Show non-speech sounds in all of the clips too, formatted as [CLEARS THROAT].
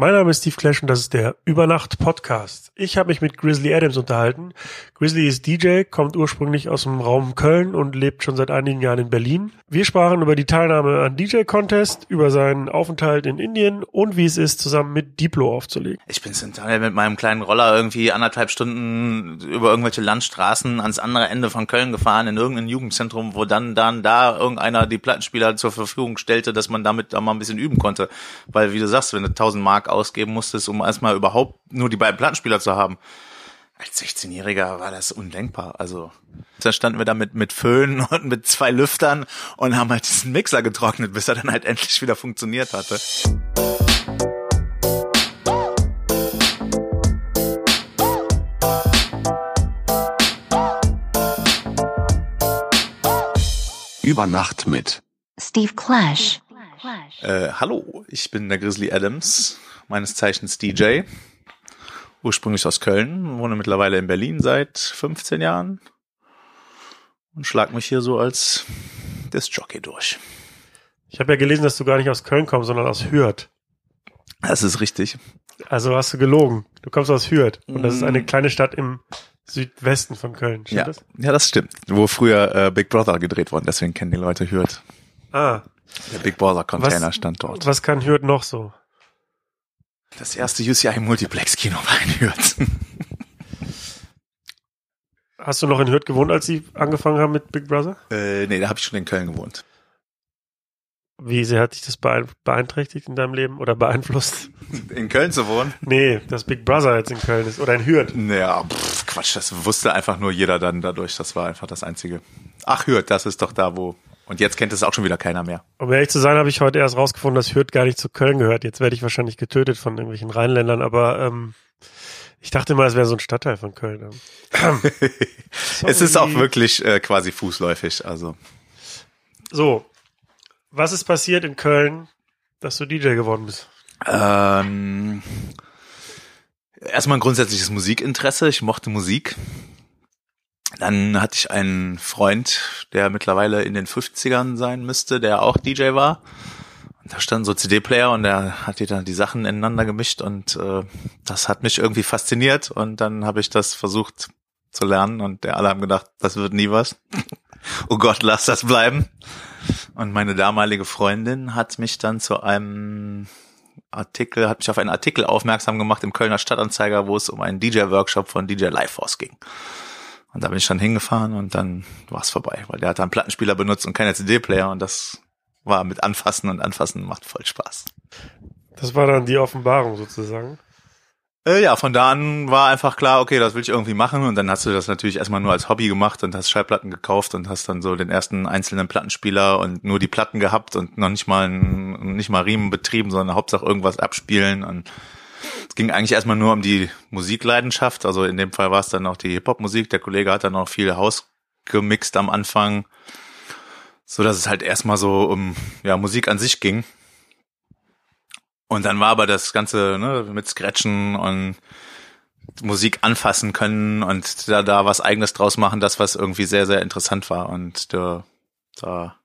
Mein Name ist Steve Clash und das ist der Übernacht Podcast. Ich habe mich mit Grizzly Adams unterhalten. Grizzly ist DJ, kommt ursprünglich aus dem Raum Köln und lebt schon seit einigen Jahren in Berlin. Wir sprachen über die Teilnahme an DJ Contest, über seinen Aufenthalt in Indien und wie es ist, zusammen mit Diplo aufzulegen. Ich bin Teil mit meinem kleinen Roller irgendwie anderthalb Stunden über irgendwelche Landstraßen ans andere Ende von Köln gefahren in irgendein Jugendzentrum, wo dann dann da irgendeiner die Plattenspieler zur Verfügung stellte, dass man damit da mal ein bisschen üben konnte, weil wie du sagst, wenn du 1000 Mark ausgeben musstest, um erstmal überhaupt nur die beiden Plattenspieler zu haben. Als 16-Jähriger war das undenkbar. Also da standen wir da mit, mit Föhn [LAUGHS] und mit zwei Lüftern und haben halt diesen Mixer getrocknet, bis er dann halt [LAUGHS] endlich wieder funktioniert hatte. Über Nacht mit Steve Clash. Äh, hallo, ich bin der Grizzly Adams, meines Zeichens DJ. Ursprünglich aus Köln, wohne mittlerweile in Berlin seit 15 Jahren und schlag mich hier so als das Jockey durch. Ich habe ja gelesen, dass du gar nicht aus Köln kommst, sondern aus Hürth. Das ist richtig. Also hast du gelogen. Du kommst aus Hürth und das ist eine Mm. kleine Stadt im Südwesten von Köln. Stimmt Ja, das? ja, das stimmt. Wo früher äh, Big Brother gedreht worden, deswegen kennen die Leute Hürth. Ah, Der Big Brother Container Was- stand dort. was kann Hürth noch so? Das erste UCI Multiplex Kino war in Hürth. Hast du noch in Hürth gewohnt, als sie angefangen haben mit Big Brother? äh, nee, da habe ich schon in Köln gewohnt. Wie sehr hat dich das beein- beeinträchtigt in deinem Leben oder beeinflusst? In Köln zu wohnen? Nee, dass Big Brother jetzt in Köln ist oder in Hürth. Naja, pff, Quatsch, das wusste einfach nur jeder dann dadurch. Das war einfach das Einzige. Ach, Hürth, das ist doch da, wo. Und jetzt kennt es auch schon wieder keiner mehr. Um ehrlich zu sein, habe ich heute erst rausgefunden, dass Hürth gar nicht zu Köln gehört. Jetzt werde ich wahrscheinlich getötet von irgendwelchen Rheinländern, aber ähm, ich dachte mal, es wäre so ein Stadtteil von Köln. [LAUGHS] Es ist auch wirklich äh, quasi fußläufig. Also So, was ist passiert in Köln, dass du DJ geworden bist? ähm, erstmal ein grundsätzliches Musikinteresse. Ich mochte Musik. Dann hatte ich einen Freund, der mittlerweile in den 50ern sein müsste, der auch DJ war. Und da standen so CD-Player und der hat die dann die Sachen ineinander gemischt und äh, das hat mich irgendwie fasziniert und dann habe ich das versucht zu lernen und der alle haben gedacht, das wird nie was. [LAUGHS] oh Gott, lass das bleiben. Und meine damalige Freundin hat mich dann zu einem Artikel, hat mich auf einen Artikel aufmerksam gemacht im Kölner Stadtanzeiger, wo es um einen DJ-Workshop von DJ Lifeforce ging. Und da bin ich dann hingefahren und dann war es vorbei, weil der hat einen Plattenspieler benutzt und keine CD-Player und das war mit Anfassen und Anfassen macht voll Spaß. Das war dann die Offenbarung sozusagen. Äh, ja, von da an war einfach klar, okay, das will ich irgendwie machen und dann hast du das natürlich erstmal nur als Hobby gemacht und hast Schallplatten gekauft und hast dann so den ersten einzelnen Plattenspieler und nur die Platten gehabt und noch nicht mal ein, nicht mal Riemen betrieben, sondern Hauptsache irgendwas abspielen und es ging eigentlich erstmal nur um die Musikleidenschaft, also in dem Fall war es dann auch die Hip-Hop-Musik, der Kollege hat dann auch viel Haus gemixt am Anfang, so dass es halt erstmal so um ja, Musik an sich ging. Und dann war aber das Ganze ne, mit Scratchen und Musik anfassen können und da, da was eigenes draus machen, das was irgendwie sehr, sehr interessant war. Und da, da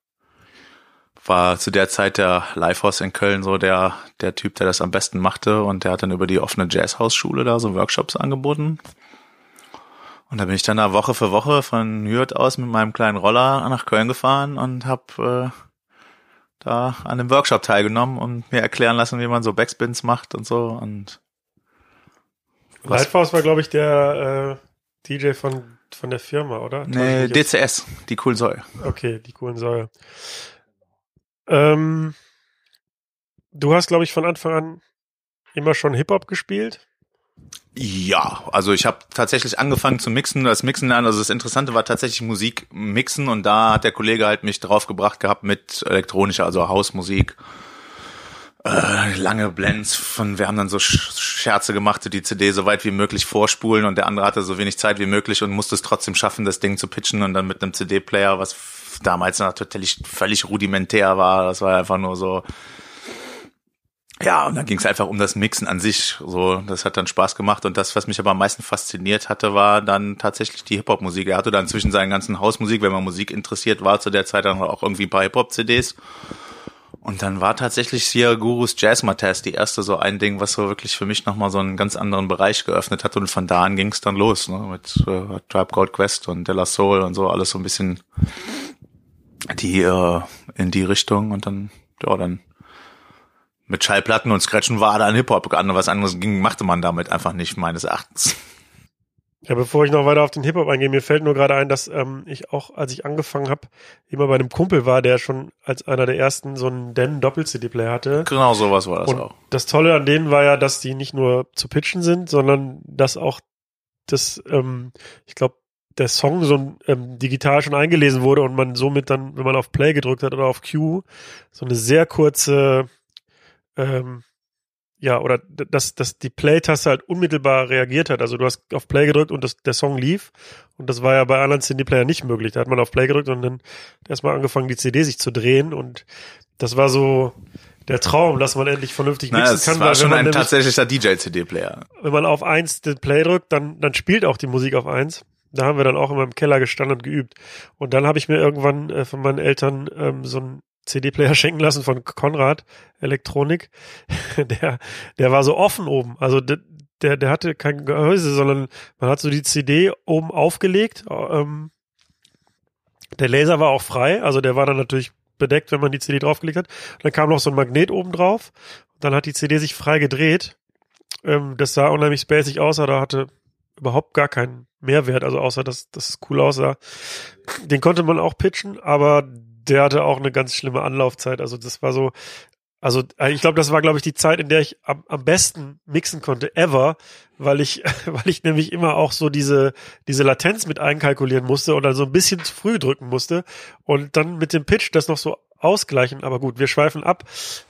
war zu der Zeit der Lifehouse in Köln so der, der Typ, der das am besten machte und der hat dann über die offene Jazzhausschule da so Workshops angeboten. Und da bin ich dann da Woche für Woche von Hürth aus mit meinem kleinen Roller nach Köln gefahren und hab äh, da an dem Workshop teilgenommen und mir erklären lassen, wie man so Backspins macht und so. Und Was? Lighthouse war, glaube ich, der äh, DJ von, von der Firma, oder? nee, DCS, die cool soll. jetzt? Okay, die coolen Säue. Ähm, du hast, glaube ich, von Anfang an immer schon Hip-Hop gespielt. Ja, also ich habe tatsächlich angefangen zu mixen, das Mixen lernen. Also das Interessante war tatsächlich Musik mixen und da hat der Kollege halt mich drauf gebracht gehabt mit elektronischer, also Hausmusik. Äh, lange Blends von, wir haben dann so Sch- Scherze gemacht, die CD so weit wie möglich vorspulen und der andere hatte so wenig Zeit wie möglich und musste es trotzdem schaffen, das Ding zu pitchen und dann mit einem CD-Player, was damals total völlig rudimentär war, das war einfach nur so, ja, und dann ging es einfach um das Mixen an sich. So, das hat dann Spaß gemacht. Und das, was mich aber am meisten fasziniert hatte, war dann tatsächlich die Hip-Hop-Musik. Er hatte dann zwischen seinen ganzen Hausmusik, wenn man Musik interessiert war, zu der Zeit dann auch irgendwie ein paar Hip-Hop-CDs. Und dann war tatsächlich hier Gurus Jazzmataz die erste so ein Ding, was so wirklich für mich nochmal so einen ganz anderen Bereich geöffnet hat. Und von da an ging es dann los, ne? Mit äh, Tribe Gold Quest und De La Soul und so, alles so ein bisschen die äh, in die Richtung und dann, ja, dann mit Schallplatten und Scratchen war dann Hip-Hop. Was anderes ging, machte man damit einfach nicht, meines Erachtens. Ja, bevor ich noch weiter auf den Hip-Hop eingehe, mir fällt nur gerade ein, dass ähm, ich auch, als ich angefangen habe, immer bei einem Kumpel war, der schon als einer der ersten so einen Den Doppel-CD-Player hatte. Genau, sowas war das Und auch. das Tolle an denen war ja, dass die nicht nur zu pitchen sind, sondern dass auch das, ähm, ich glaube, der Song so ähm, digital schon eingelesen wurde und man somit dann, wenn man auf Play gedrückt hat oder auf Q, so eine sehr kurze ähm, ja, oder dass, dass die Play-Taste halt unmittelbar reagiert hat. Also du hast auf Play gedrückt und das, der Song lief. Und das war ja bei anderen CD-Player nicht möglich. Da hat man auf Play gedrückt und dann erstmal angefangen, die CD sich zu drehen. Und das war so der Traum, dass man endlich vernünftig Naja, mixen es kann. war weil schon ein nämlich- tatsächlicher DJ-CD-Player. wenn man auf eins den Play drückt, dann, dann spielt auch die Musik auf eins. Da haben wir dann auch immer im Keller gestanden und geübt. Und dann habe ich mir irgendwann äh, von meinen Eltern ähm, so einen CD-Player [LAUGHS] schenken lassen von Konrad Elektronik. [LAUGHS] der, der war so offen oben. Also der, der, der hatte kein Gehäuse, sondern man hat so die CD oben aufgelegt. Ähm, der Laser war auch frei, also der war dann natürlich bedeckt, wenn man die CD draufgelegt hat. Dann kam noch so ein Magnet oben drauf. Dann hat die CD sich frei gedreht. Ähm, das sah unheimlich spacig aus, aber hatte überhaupt gar keinen Mehrwert, also außer dass dass es cool aussah. Den konnte man auch pitchen, aber der hatte auch eine ganz schlimme Anlaufzeit. Also das war so, also äh, ich glaube, das war, glaube ich, die Zeit, in der ich am, am besten mixen konnte ever, weil ich, [LAUGHS] weil ich nämlich immer auch so diese, diese Latenz mit einkalkulieren musste oder so ein bisschen zu früh drücken musste und dann mit dem Pitch das noch so ausgleichen. Aber gut, wir schweifen ab.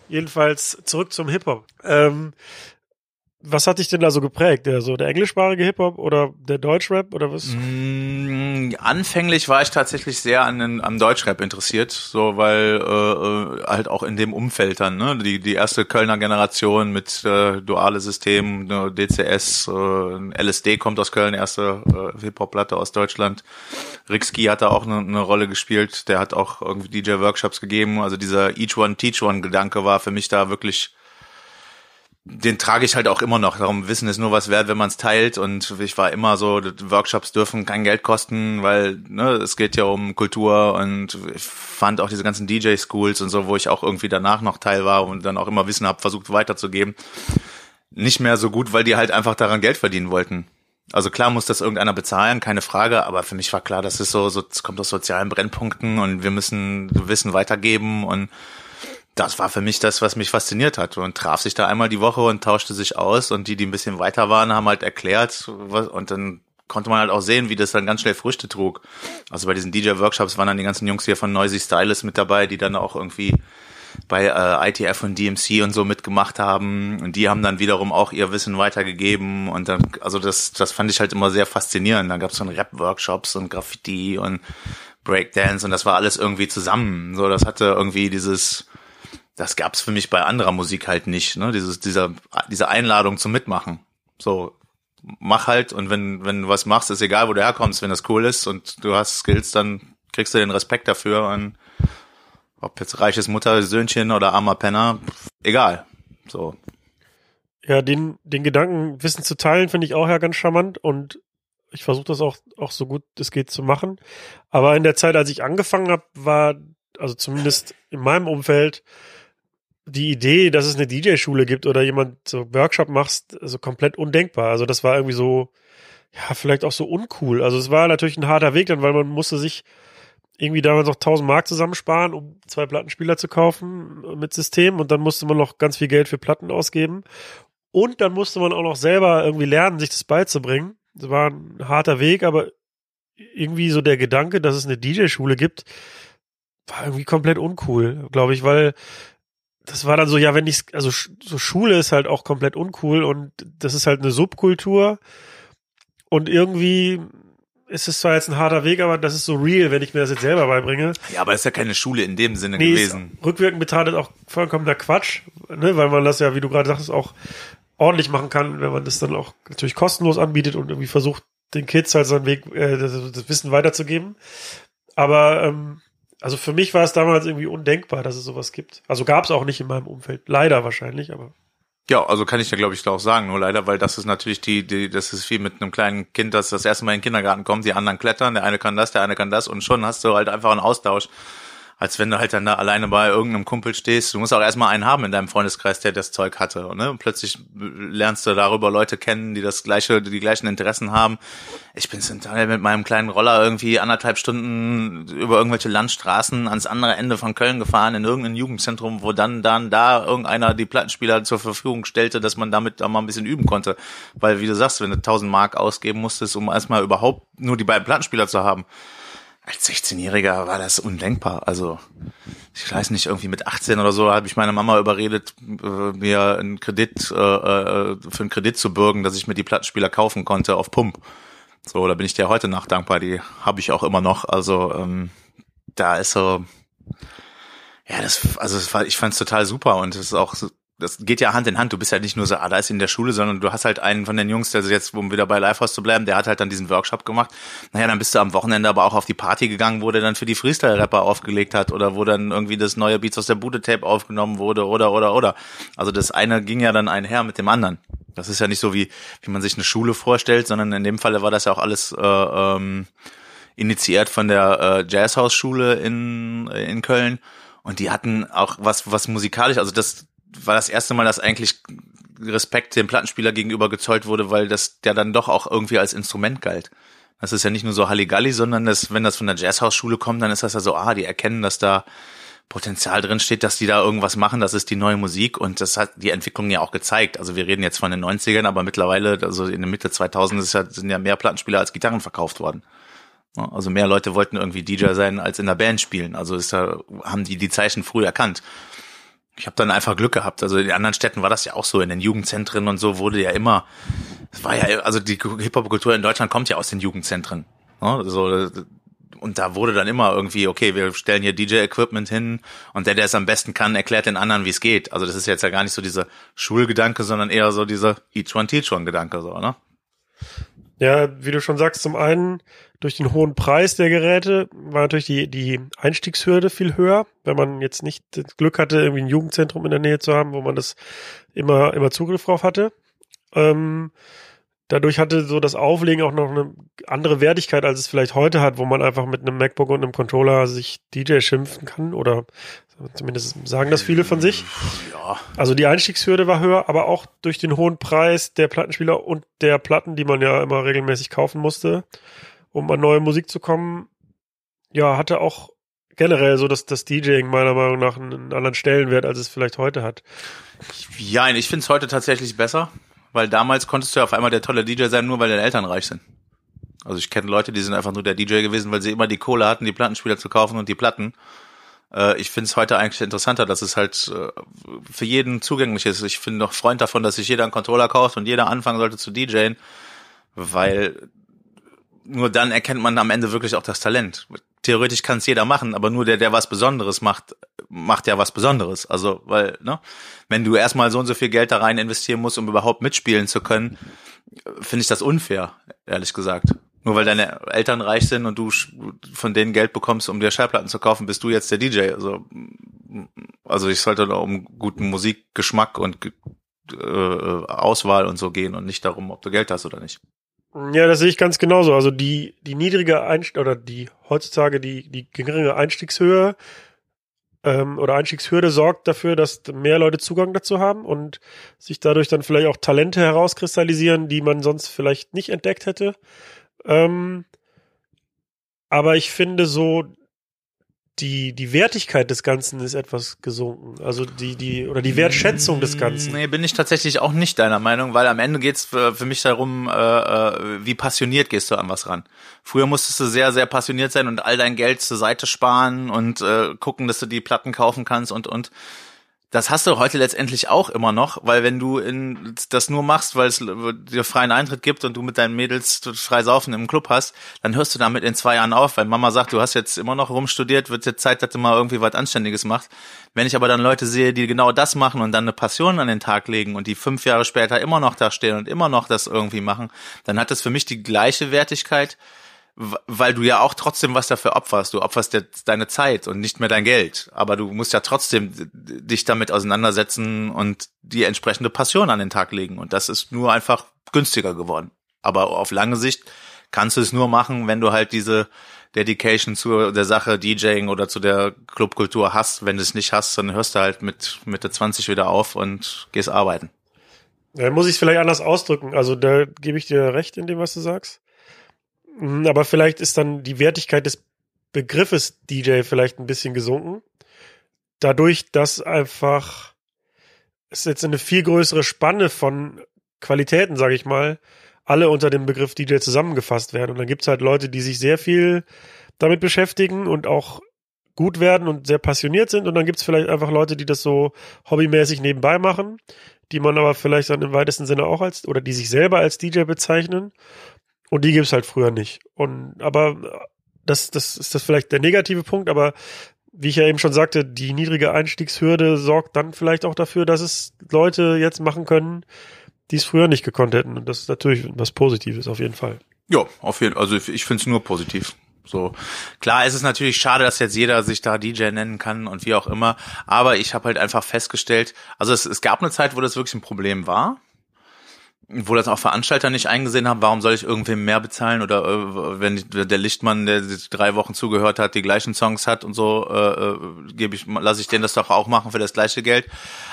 Jedenfalls zurück zum Hip-Hop. Ähm, was hat dich denn da so geprägt? Der, so der englischsprachige Hip-Hop oder der Deutschrap oder was? Mm, Anfänglich war ich tatsächlich sehr an den, am Deutschrap interessiert, so weil äh, äh, halt auch in dem Umfeld dann, ne, die die erste Kölner Generation mit äh, duale System, ne, DCS, äh, LSD kommt aus Köln, erste äh, Hip-Hop-Platte aus Deutschland. Rixki hat da auch eine, eine Rolle gespielt, der hat auch irgendwie DJ-Workshops gegeben, also dieser Each One Teach One Gedanke war für mich da wirklich den trage ich halt auch immer noch. Darum Wissen ist nur was wert, wenn man es teilt. Und ich war immer so, Workshops dürfen kein Geld kosten, weil ne, es geht ja um Kultur und ich fand auch diese ganzen DJ-Schools und so, wo ich auch irgendwie danach noch Teil war und dann auch immer Wissen habe, versucht weiterzugeben, nicht mehr so gut, weil die halt einfach daran Geld verdienen wollten. Also klar muss das irgendeiner bezahlen, keine Frage, aber für mich war klar, das ist so, so es kommt aus sozialen Brennpunkten und wir müssen Wissen weitergeben und das war für mich das, was mich fasziniert hat. Und traf sich da einmal die Woche und tauschte sich aus. Und die, die ein bisschen weiter waren, haben halt erklärt. Was, und dann konnte man halt auch sehen, wie das dann ganz schnell Früchte trug. Also bei diesen DJ-Workshops waren dann die ganzen Jungs hier von Noisy Stylist mit dabei, die dann auch irgendwie bei äh, ITF und DMC und so mitgemacht haben. Und die haben dann wiederum auch ihr Wissen weitergegeben. Und dann, also das, das fand ich halt immer sehr faszinierend. Dann gab es dann Rap-Workshops und Graffiti und Breakdance und das war alles irgendwie zusammen. So, das hatte irgendwie dieses, das gab's für mich bei anderer Musik halt nicht, ne? Dieses, dieser, diese Einladung zum Mitmachen. So, mach halt und wenn, wenn du was machst, ist egal, wo du herkommst, wenn das cool ist und du hast Skills, dann kriegst du den Respekt dafür und ob jetzt reiches Mutter, Söhnchen oder armer Penner, egal. So. Ja, den, den Gedanken, Wissen zu teilen, finde ich auch ja ganz charmant und ich versuche das auch, auch so gut es geht zu machen. Aber in der Zeit, als ich angefangen habe, war, also zumindest in meinem Umfeld, die Idee, dass es eine DJ-Schule gibt oder jemand so Workshop machst, also komplett undenkbar. Also das war irgendwie so, ja, vielleicht auch so uncool. Also es war natürlich ein harter Weg dann, weil man musste sich irgendwie damals noch 1000 Mark zusammensparen, um zwei Plattenspieler zu kaufen mit System und dann musste man noch ganz viel Geld für Platten ausgeben und dann musste man auch noch selber irgendwie lernen, sich das beizubringen. Das war ein harter Weg, aber irgendwie so der Gedanke, dass es eine DJ-Schule gibt, war irgendwie komplett uncool, glaube ich, weil das war dann so, ja, wenn ich, also so Schule ist halt auch komplett uncool und das ist halt eine Subkultur und irgendwie ist es zwar jetzt ein harter Weg, aber das ist so real, wenn ich mir das jetzt selber beibringe. Ja, aber es ist ja keine Schule in dem Sinne Nee, gewesen. rückwirkend betrachtet auch vollkommener Quatsch, ne, weil man das ja, wie du gerade sagtest, auch ordentlich machen kann, wenn man das dann auch natürlich kostenlos anbietet und irgendwie versucht, den Kids halt seinen Weg, äh, das, das Wissen weiterzugeben. Aber ähm, Also für mich war es damals irgendwie undenkbar, dass es sowas gibt. Also gab es auch nicht in meinem Umfeld. Leider wahrscheinlich, aber. Ja, also kann ich dir, glaube ich, auch sagen, nur leider, weil das ist natürlich die, die, das ist wie mit einem kleinen Kind, das das erste Mal in den Kindergarten kommt, die anderen klettern, der eine kann das, der eine kann das und schon hast du halt einfach einen Austausch als wenn du halt dann da alleine bei irgendeinem Kumpel stehst. Du musst auch erstmal einen haben in deinem Freundeskreis, der das Zeug hatte. Ne? Und plötzlich lernst du darüber Leute kennen, die das gleiche, die gleichen Interessen haben. Ich bin mit meinem kleinen Roller irgendwie anderthalb Stunden über irgendwelche Landstraßen ans andere Ende von Köln gefahren, in irgendein Jugendzentrum, wo dann, dann da irgendeiner die Plattenspieler zur Verfügung stellte, dass man damit da mal ein bisschen üben konnte. Weil, wie du sagst, wenn du 1000 Mark ausgeben musstest, um erstmal überhaupt nur die beiden Plattenspieler zu haben, als 16-Jähriger war das undenkbar. Also ich weiß nicht, irgendwie mit 18 oder so habe ich meine Mama überredet, äh, mir einen Kredit äh, äh, für einen Kredit zu bürgen, dass ich mir die Plattenspieler kaufen konnte auf Pump. So, da bin ich dir heute nach dankbar. Die habe ich auch immer noch. Also ähm, da ist so, ja, das, also ich fand es total super und es ist auch das geht ja Hand in Hand. Du bist ja nicht nur so, ah, da ist in der Schule, sondern du hast halt einen von den Jungs, der jetzt, um wieder bei Lifehouse zu bleiben, der hat halt dann diesen Workshop gemacht. Naja, dann bist du am Wochenende aber auch auf die Party gegangen, wo der dann für die Freestyle-Rapper aufgelegt hat oder wo dann irgendwie das neue Beats aus der Bude-Tape aufgenommen wurde oder, oder, oder. Also das eine ging ja dann einher mit dem anderen. Das ist ja nicht so wie, wie man sich eine Schule vorstellt, sondern in dem Falle war das ja auch alles, äh, ähm, initiiert von der äh, Jazzhaus-Schule in, in Köln. Und die hatten auch was, was musikalisch, also das, war das erste Mal, dass eigentlich Respekt dem Plattenspieler gegenüber gezollt wurde, weil das der dann doch auch irgendwie als Instrument galt. Das ist ja nicht nur so Halligalli, sondern das, wenn das von der Jazzhausschule kommt, dann ist das ja so, ah, die erkennen, dass da Potenzial drin steht, dass die da irgendwas machen, das ist die neue Musik und das hat die Entwicklung ja auch gezeigt. Also wir reden jetzt von den 90ern, aber mittlerweile, also in der Mitte 2000 ist ja, sind ja mehr Plattenspieler als Gitarren verkauft worden. Also mehr Leute wollten irgendwie DJ sein, als in der Band spielen. Also ist ja, haben die die Zeichen früh erkannt. Ich habe dann einfach Glück gehabt. Also in anderen Städten war das ja auch so. In den Jugendzentren und so wurde ja immer, es war ja, also die Hip-Hop-Kultur in Deutschland kommt ja aus den Jugendzentren. Ne? So, und da wurde dann immer irgendwie, okay, wir stellen hier DJ-Equipment hin und der, der es am besten kann, erklärt den anderen, wie es geht. Also das ist jetzt ja gar nicht so dieser Schulgedanke, sondern eher so dieser Each One Teach One Gedanke, so, ne? Ja, wie du schon sagst, zum einen durch den hohen Preis der Geräte war natürlich die, die Einstiegshürde viel höher, wenn man jetzt nicht das Glück hatte, irgendwie ein Jugendzentrum in der Nähe zu haben, wo man das immer, immer Zugriff drauf hatte. Ähm, dadurch hatte so das Auflegen auch noch eine andere Wertigkeit, als es vielleicht heute hat, wo man einfach mit einem MacBook und einem Controller sich DJ schimpfen kann oder zumindest sagen das viele von sich. Ja. Also die Einstiegshürde war höher, aber auch durch den hohen Preis der Plattenspieler und der Platten, die man ja immer regelmäßig kaufen musste, um an neue Musik zu kommen, ja, hatte auch generell so dass das DJing meiner Meinung nach einen anderen Stellenwert, als es vielleicht heute hat. Ja, ich finde es heute tatsächlich besser, weil damals konntest du ja auf einmal der tolle DJ sein, nur weil deine Eltern reich sind. Also ich kenne Leute, die sind einfach nur der DJ gewesen, weil sie immer die Kohle hatten, die Plattenspieler zu kaufen und die Platten. Äh, ich finde es heute eigentlich interessanter, dass es halt äh, für jeden zugänglich ist. Ich bin noch Freund davon, dass sich jeder einen Controller kauft und jeder anfangen sollte zu DJen, weil nur dann erkennt man am Ende wirklich auch das Talent. Theoretisch kann es jeder machen, aber nur der, der was Besonderes macht, macht ja was Besonderes. Also, weil, ne, wenn du erstmal so und so viel Geld da rein investieren musst, um überhaupt mitspielen zu können, finde ich das unfair, ehrlich gesagt. Nur weil deine Eltern reich sind und du von denen Geld bekommst, um dir Schallplatten zu kaufen, bist du jetzt der DJ. Also, also ich sollte da um guten Musikgeschmack und äh, Auswahl und so gehen und nicht darum, ob du Geld hast oder nicht. Ja, das sehe ich ganz genauso. Also die, die niedrige Einstieg oder die heutzutage die, die geringere Einstiegshöhe ähm, oder Einstiegshürde sorgt dafür, dass mehr Leute Zugang dazu haben und sich dadurch dann vielleicht auch Talente herauskristallisieren, die man sonst vielleicht nicht entdeckt hätte. Ähm, aber ich finde so, die, die Wertigkeit des Ganzen ist etwas gesunken. Also die, die, oder die Wertschätzung des Ganzen. Nee, bin ich tatsächlich auch nicht deiner Meinung, weil am Ende geht's für, für mich darum, äh, äh, wie passioniert gehst du an was ran. Früher musstest du sehr, sehr passioniert sein und all dein Geld zur Seite sparen und äh, gucken, dass du die Platten kaufen kannst und, und das hast du heute letztendlich auch immer noch, weil wenn du in, das nur machst, weil es dir freien Eintritt gibt und du mit deinen Mädels frei saufen im Club hast, dann hörst du damit in zwei Jahren auf, weil Mama sagt, du hast jetzt immer noch rumstudiert, wird jetzt Zeit, dass du mal irgendwie was Anständiges machst. Wenn ich aber dann Leute sehe, die genau das machen und dann eine Passion an den Tag legen und die fünf Jahre später immer noch da stehen und immer noch das irgendwie machen, dann hat das für mich die gleiche Wertigkeit, weil du ja auch trotzdem was dafür opferst. Du opferst jetzt deine Zeit und nicht mehr dein Geld. Aber du musst ja trotzdem dich damit auseinandersetzen und die entsprechende Passion an den Tag legen. Und das ist nur einfach günstiger geworden. Aber auf lange Sicht kannst du es nur machen, wenn du halt diese Dedication zu der Sache DJing oder zu der Clubkultur hast. Wenn du es nicht hast, dann hörst du halt mit Mitte 20 wieder auf und gehst arbeiten. Da muss ich es vielleicht anders ausdrücken. Also da gebe ich dir recht in dem, was du sagst. Mhm, aber vielleicht ist dann die Wertigkeit des Begriffes DJ vielleicht ein bisschen gesunken. Dadurch, dass einfach es jetzt eine viel größere Spanne von Qualitäten, sage ich mal, alle unter dem Begriff DJ zusammengefasst werden. Und dann gibt's halt Leute, die sich sehr viel damit beschäftigen und auch gut werden und sehr passioniert sind. Und dann gibt's vielleicht einfach Leute, die das so hobbymäßig nebenbei machen, die man aber vielleicht dann im weitesten Sinne auch als, oder die sich selber als DJ bezeichnen. Und die gibt's halt früher nicht. Und aber das, das ist das vielleicht der negative Punkt, aber wie ich ja eben schon sagte, die niedrige Einstiegshürde sorgt dann vielleicht auch dafür, dass es Leute jetzt machen können, die es früher nicht gekonnt hätten. Und das ist natürlich was Positives auf jeden Fall. Ja, auf jeden Fall. Also ich finde es nur positiv. So klar, es ist natürlich schade, dass jetzt jeder sich da DJ nennen kann und wie auch immer. Aber ich habe halt einfach festgestellt, also es, es gab eine Zeit, wo das wirklich ein Problem war wo das auch Veranstalter nicht eingesehen haben, warum soll ich irgendwem mehr bezahlen oder äh, wenn der Lichtmann, der drei Wochen zugehört hat, die gleichen Songs hat und so, äh, äh, gebe ich, lasse ich den das doch auch machen für das gleiche Geld.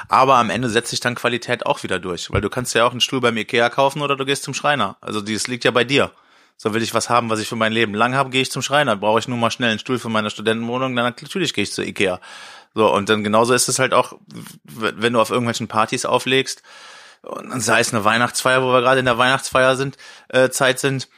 Aber am Ende setzt sich dann Qualität auch wieder durch, weil du kannst ja auch einen Stuhl beim Ikea kaufen oder du gehst zum Schreiner. Also das liegt ja bei dir. So will ich was haben, was ich für mein Leben lang habe, gehe ich zum Schreiner. Brauche ich nur mal schnell einen Stuhl für meine Studentenwohnung, dann natürlich gehe ich zu Ikea. So und dann genauso ist es halt auch, wenn du auf irgendwelchen Partys auflegst und sei es eine Weihnachtsfeier, wo wir gerade in der Weihnachtsfeier sind, äh, Zeit sind,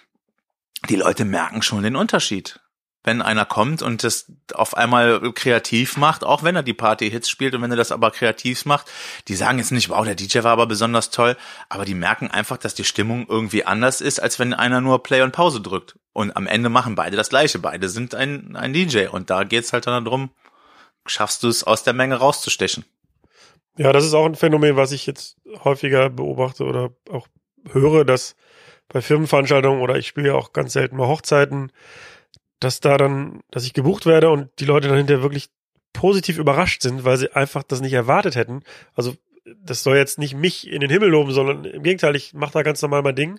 die Leute merken schon den Unterschied. Wenn einer kommt und das auf einmal kreativ macht, auch wenn er die Party-Hits spielt und wenn er das aber kreativ macht, die sagen jetzt nicht, wow, der DJ war aber besonders toll, aber die merken einfach, dass die Stimmung irgendwie anders ist, als wenn einer nur Play und Pause drückt. Und am Ende machen beide das Gleiche. Beide sind ein, ein DJ. Und da geht's halt dann darum, schaffst du es aus der Menge rauszustechen. Ja, das ist auch ein Phänomen, was ich jetzt häufiger beobachte oder auch höre, dass bei Firmenveranstaltungen oder ich spiele ja auch ganz selten mal Hochzeiten, dass da dann, dass ich gebucht werde und die Leute dann hinterher wirklich positiv überrascht sind, weil sie einfach das nicht erwartet hätten. Also das soll jetzt nicht mich in den Himmel loben, sondern im Gegenteil, ich mache da ganz normal mein Ding.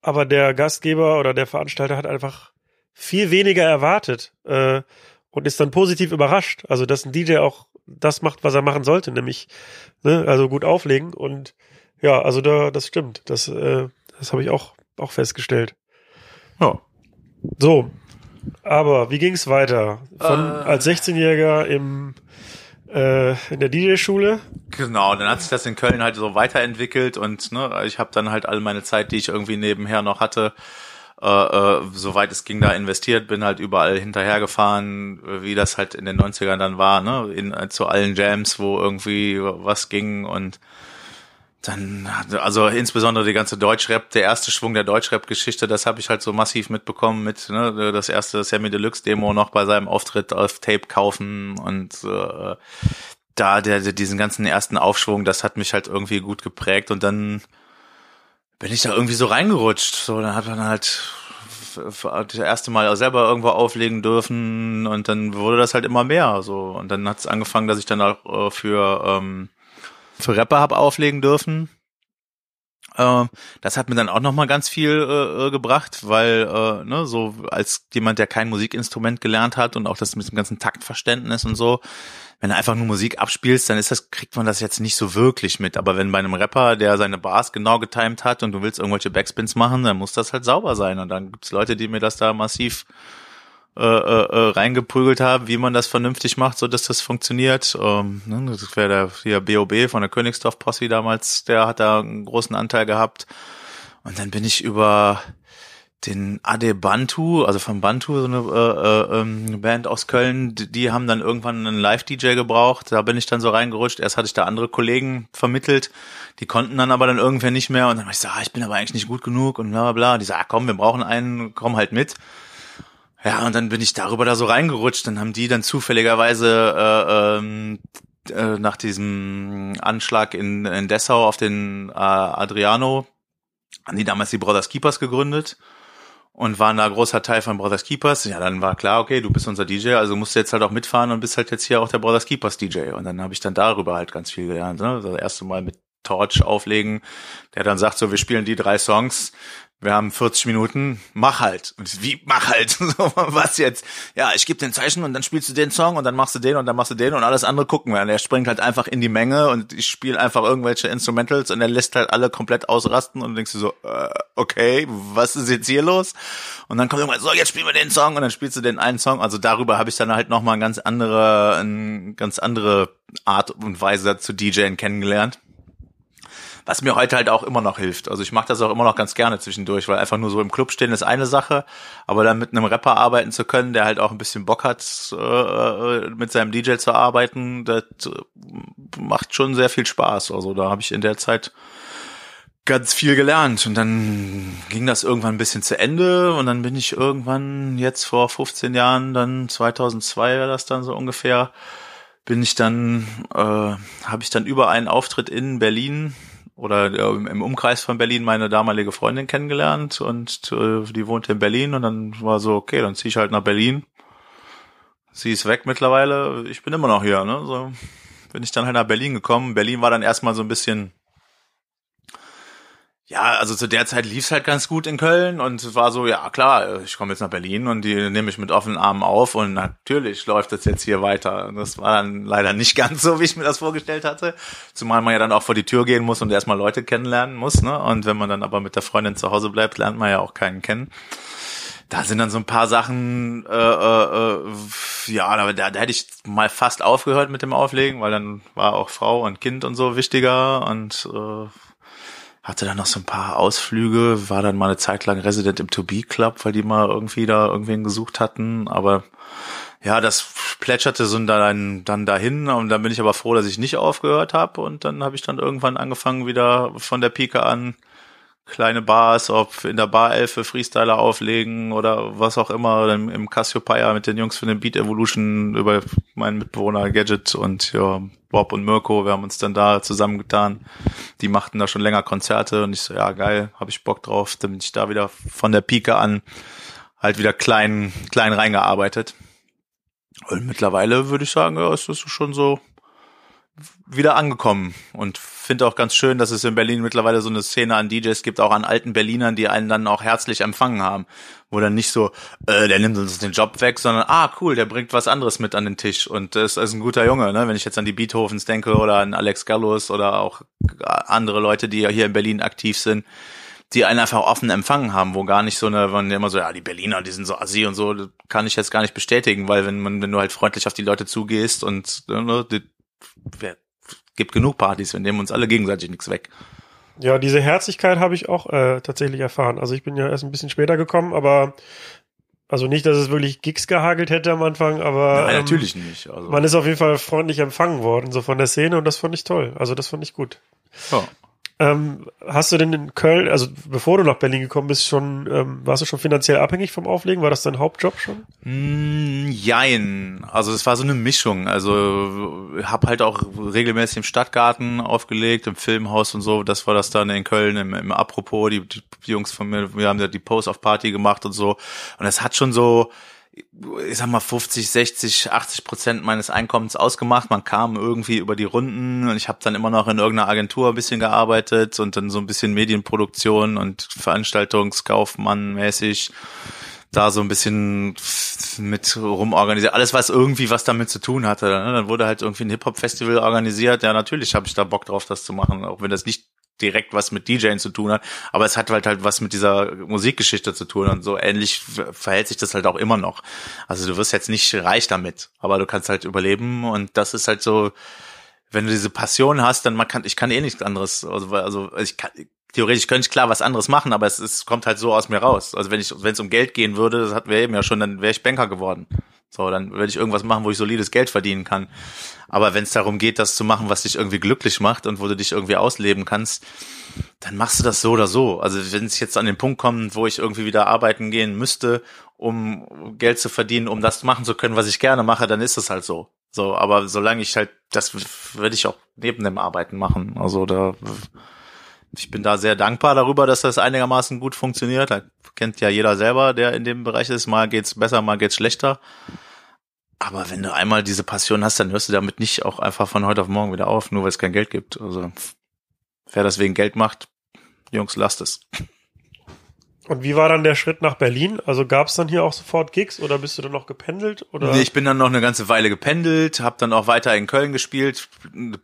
Aber der Gastgeber oder der Veranstalter hat einfach viel weniger erwartet äh, und ist dann positiv überrascht. Also dass ein DJ auch das macht, was er machen sollte, nämlich ne, also gut auflegen und ja, also da das stimmt, das äh, das habe ich auch auch festgestellt. Ja. So, aber wie ging es weiter? Von äh, als 16-Jähriger im äh, in der DJ-Schule. Genau, dann hat sich das in Köln halt so weiterentwickelt und ne, ich habe dann halt all meine Zeit, die ich irgendwie nebenher noch hatte, äh, äh, soweit es ging, da investiert, bin halt überall hinterhergefahren, wie das halt in den 90ern dann war, ne, in, äh, zu allen Jams, wo irgendwie was ging und dann, also insbesondere die ganze Deutschrap, der erste Schwung der Deutschrap-Geschichte, das habe ich halt so massiv mitbekommen mit ne, das erste Sammy Deluxe Demo noch bei seinem Auftritt auf Tape kaufen und äh, da der, der diesen ganzen ersten Aufschwung, das hat mich halt irgendwie gut geprägt und dann bin ich da irgendwie so reingerutscht. So, dann hat man halt das erste Mal selber irgendwo auflegen dürfen und dann wurde das halt immer mehr. So und dann hat es angefangen, dass ich dann auch äh, für ähm, für Rapper hab auflegen dürfen. Äh, das hat mir dann auch noch mal ganz viel äh, äh, gebracht, weil äh, ne, so als jemand, der kein Musikinstrument gelernt hat und auch das mit dem ganzen Taktverständnis und so, wenn du einfach nur Musik abspielst, dann ist das, kriegt man das jetzt nicht so wirklich mit. Aber wenn bei einem Rapper, der seine Bars genau getimed hat und du willst irgendwelche Backspins machen, dann muss das halt sauber sein. Und dann gibt's Leute, die mir das da massiv äh, äh, äh reingeprügelt haben, wie man das vernünftig macht, so dass das funktioniert. Ähm, ne, das wäre der hier BOB von der Königsdorf Posse damals, der hat da einen großen Anteil gehabt. Und dann bin ich über den Ade Bantu, also von Bantu, so eine äh, äh, ähm, Band aus Köln, die, die haben dann irgendwann einen Live-DJ gebraucht. Da bin ich dann so reingerutscht. Erst hatte ich da andere Kollegen vermittelt, die konnten dann aber dann irgendwer nicht mehr. Und dann war ich so, ah, ich bin aber eigentlich nicht gut genug und bla bla bla. Die sagen, ah, komm, wir brauchen einen, komm halt mit. Ja, und dann bin ich darüber da so reingerutscht. Dann haben die dann zufälligerweise äh, ähm, äh, nach diesem Anschlag in, in Dessau auf den äh, Adriano, haben die damals die Brothers Keepers gegründet und waren da großer Teil von Brothers Keepers. Ja, dann war klar, okay, du bist unser DJ, also musst du jetzt halt auch mitfahren und bist halt jetzt hier auch der Brothers Keepers DJ. Und dann habe ich dann darüber halt ganz viel gelernt. Ne? Das erste Mal mit Torch auflegen, der dann sagt so, wir spielen die drei Songs, wir haben 40 Minuten, mach halt. Und wie, mach halt? [LAUGHS] Was jetzt? Ja, ich gebe den Zeichen und dann spielst du den Song und dann machst du den und dann machst du den und alles andere gucken wir. Und er springt halt einfach in die Menge und ich spiele einfach irgendwelche Instrumentals und er lässt halt alle komplett ausrasten und denkst du so, äh, okay, was ist jetzt hier los? Und dann kommt irgendwann, so, jetzt spielen wir den Song und dann spielst du den einen Song. Also darüber habe ich dann halt nochmal eine ganz andere, eine ganz andere Art und Weise zu DJen kennengelernt was mir heute halt auch immer noch hilft. Also ich mache das auch immer noch ganz gerne zwischendurch, weil einfach nur so im Club stehen ist eine Sache, aber dann mit einem Rapper arbeiten zu können, der halt auch ein bisschen Bock hat, äh, mit seinem DJ zu arbeiten, das macht schon sehr viel Spaß. Also da habe ich in der Zeit ganz viel gelernt und dann ging das irgendwann ein bisschen zu Ende und dann bin ich irgendwann jetzt vor 15 Jahren, dann 2002 war das dann so ungefähr, bin ich dann, äh, habe ich dann über einen Auftritt in Berlin oder äh, im Umkreis von Berlin meine damalige Freundin kennengelernt und äh, die wohnte in Berlin und dann war so, okay, dann zieh ich halt nach Berlin. Sie ist weg mittlerweile, ich bin immer noch hier, ne? So bin ich dann halt nach Berlin gekommen. Berlin war dann erstmal so ein bisschen ja, also zu der Zeit lief's halt ganz gut in Köln und es war so, ja klar, ich komme jetzt nach Berlin und die nehme ich mit offenen Armen auf und natürlich läuft es jetzt hier weiter. Das war dann leider nicht [LAUGHS] ganz so, wie ich mir das vorgestellt hatte. Zumal man ja dann auch vor die Tür gehen muss und erstmal Leute kennenlernen muss, ne? Und wenn man dann aber mit der Freundin zu Hause bleibt, lernt man ja auch keinen kennen. Da sind dann so ein paar Sachen, äh, äh, äh ja, da, da hätte ich mal fast aufgehört mit dem Auflegen, weil dann war auch Frau und Kind und so wichtiger und äh, hatte dann noch so ein paar Ausflüge, war dann mal eine Zeit lang Resident im To Be Club, weil die mal irgendwie da irgendwen gesucht hatten, aber ja, das plätscherte so dann, dann dahin. Und dann bin ich aber froh, dass ich nicht aufgehört habe und dann habe ich dann irgendwann angefangen wieder von der Pike an kleine Bars, ob in der Bar Elfe Freestyler auflegen oder was auch immer, dann im Cassiopeia mit den Jungs von den Beat Evolution über meinen Mitbewohner Gadget und ja, Bob und Mirko, wir haben uns dann da zusammengetan. Die machten da schon länger Konzerte und ich so, ja geil, habe ich Bock drauf. Dann bin ich da wieder von der Pike an halt wieder klein, klein reingearbeitet. Und mittlerweile würde ich sagen, ja, es ist schon so wieder angekommen und finde auch ganz schön, dass es in Berlin mittlerweile so eine Szene an DJs gibt, auch an alten Berlinern, die einen dann auch herzlich empfangen haben, wo dann nicht so, äh, der nimmt uns den Job weg, sondern ah cool, der bringt was anderes mit an den Tisch und das ist ein guter Junge, ne? Wenn ich jetzt an die Beethovens denke oder an Alex Gallus oder auch andere Leute, die ja hier in Berlin aktiv sind, die einen einfach offen empfangen haben, wo gar nicht so eine, wenn immer so, ja, die Berliner, die sind so assi und so, kann ich jetzt gar nicht bestätigen, weil wenn man, wenn du halt freundlich auf die Leute zugehst und ne, die, gibt genug Partys, wir nehmen uns alle gegenseitig nichts weg. Ja, diese Herzlichkeit habe ich auch äh, tatsächlich erfahren. Also ich bin ja erst ein bisschen später gekommen, aber also nicht, dass es wirklich Gigs gehagelt hätte am Anfang, aber Nein, ähm, natürlich nicht. Also. Man ist auf jeden Fall freundlich empfangen worden, so von der Szene, und das fand ich toll. Also das fand ich gut. Ja. Ähm, hast du denn in Köln, also bevor du nach Berlin gekommen bist, schon, ähm, warst du schon finanziell abhängig vom Auflegen? War das dein Hauptjob schon? Mm, jein. Also es war so eine Mischung. Also habe halt auch regelmäßig im Stadtgarten aufgelegt, im Filmhaus und so. Das war das dann in Köln im, im Apropos. Die, die Jungs von mir, wir haben ja die Post-of-Party gemacht und so. Und es hat schon so, ich sag mal 50, 60, 80 Prozent meines Einkommens ausgemacht. Man kam irgendwie über die Runden und ich habe dann immer noch in irgendeiner Agentur ein bisschen gearbeitet und dann so ein bisschen Medienproduktion und Veranstaltungskaufmann mäßig da so ein bisschen mit rumorganisiert. Alles, was irgendwie was damit zu tun hatte. Ne? Dann wurde halt irgendwie ein Hip-Hop-Festival organisiert. Ja, natürlich habe ich da Bock drauf, das zu machen, auch wenn das nicht direkt was mit DJing zu tun hat, aber es hat halt halt was mit dieser Musikgeschichte zu tun und so ähnlich verhält sich das halt auch immer noch. Also du wirst jetzt nicht reich damit, aber du kannst halt überleben und das ist halt so, wenn du diese Passion hast, dann man kann, ich kann eh nichts anderes, also, also ich kann, theoretisch könnte ich klar was anderes machen, aber es, es kommt halt so aus mir raus. Also wenn ich, wenn es um Geld gehen würde, das hatten wir eben ja schon, dann wäre ich Banker geworden. So, dann würde ich irgendwas machen, wo ich solides Geld verdienen kann. Aber wenn es darum geht, das zu machen, was dich irgendwie glücklich macht und wo du dich irgendwie ausleben kannst, dann machst du das so oder so. Also wenn es jetzt an den Punkt kommt, wo ich irgendwie wieder arbeiten gehen müsste, um Geld zu verdienen, um das machen zu können, was ich gerne mache, dann ist es halt so. So, aber solange ich halt, das würde ich auch neben dem Arbeiten machen. Also da ich bin da sehr dankbar darüber, dass das einigermaßen gut funktioniert. Da kennt ja jeder selber, der in dem Bereich ist. Mal geht's besser, mal geht's schlechter. Aber wenn du einmal diese Passion hast, dann hörst du damit nicht auch einfach von heute auf morgen wieder auf, nur weil es kein Geld gibt. Also wer das wegen Geld macht, Jungs, lasst es. Und wie war dann der Schritt nach Berlin? Also gab es dann hier auch sofort Gigs oder bist du dann noch gependelt? Oder? Nee, ich bin dann noch eine ganze Weile gependelt, habe dann auch weiter in Köln gespielt.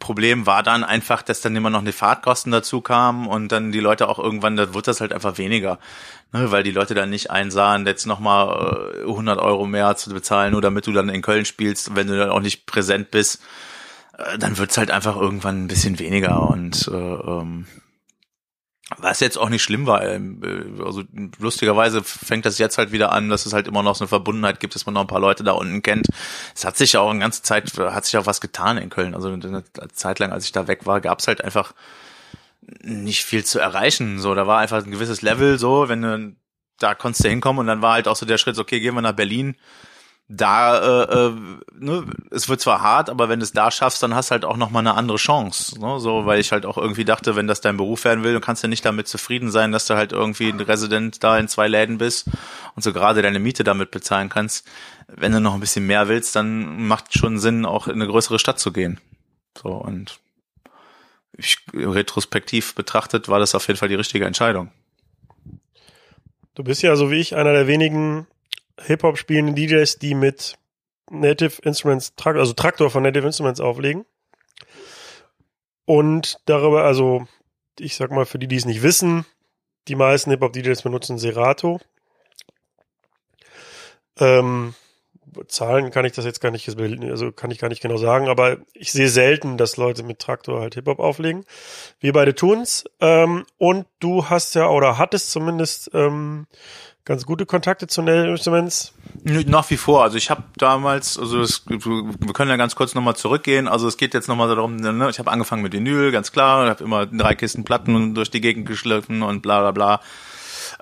Problem war dann einfach, dass dann immer noch eine Fahrtkosten dazu kamen und dann die Leute auch irgendwann, da wird das halt einfach weniger. Ne, weil die Leute dann nicht einsahen, jetzt nochmal 100 äh, Euro mehr zu bezahlen, nur damit du dann in Köln spielst, wenn du dann auch nicht präsent bist. Äh, dann wird's halt einfach irgendwann ein bisschen weniger und äh, ähm, was jetzt auch nicht schlimm war. Ähm, äh, also lustigerweise fängt das jetzt halt wieder an, dass es halt immer noch so eine Verbundenheit gibt, dass man noch ein paar Leute da unten kennt. Es hat sich ja auch eine ganze Zeit, hat sich auch was getan in Köln. Also eine Zeit lang, als ich da weg war, gab es halt einfach nicht viel zu erreichen. So, da war einfach ein gewisses Level so, wenn du da konntest du hinkommen und dann war halt auch so der Schritt, okay, gehen wir nach Berlin da, äh, äh, ne, es wird zwar hart, aber wenn du es da schaffst, dann hast du halt auch nochmal eine andere Chance. Ne? So, weil ich halt auch irgendwie dachte, wenn das dein Beruf werden will, du kannst ja nicht damit zufrieden sein, dass du halt irgendwie ein Resident da in zwei Läden bist und so gerade deine Miete damit bezahlen kannst. Wenn du noch ein bisschen mehr willst, dann macht schon Sinn, auch in eine größere Stadt zu gehen. So, und ich, retrospektiv betrachtet war das auf jeden Fall die richtige Entscheidung. Du bist ja so wie ich einer der wenigen Hip-Hop spielenden DJs, die mit Native Instruments, also Traktor von Native Instruments auflegen. Und darüber, also ich sag mal, für die, die es nicht wissen, die meisten Hip-Hop-DJs benutzen Serato. Ähm, Zahlen kann ich das jetzt gar nicht, also kann ich gar nicht genau sagen, aber ich sehe selten, dass Leute mit Traktor halt Hip-Hop auflegen. Wir beide tun's. Ähm, und du hast ja, oder hattest zumindest ähm, ganz gute Kontakte zu Native Instruments? Nach wie vor. Also ich habe damals, also das, wir können ja ganz kurz nochmal zurückgehen. Also es geht jetzt nochmal darum, ne, ich habe angefangen mit Vinyl, ganz klar, habe immer drei Kisten Platten durch die Gegend geschliffen und bla bla bla.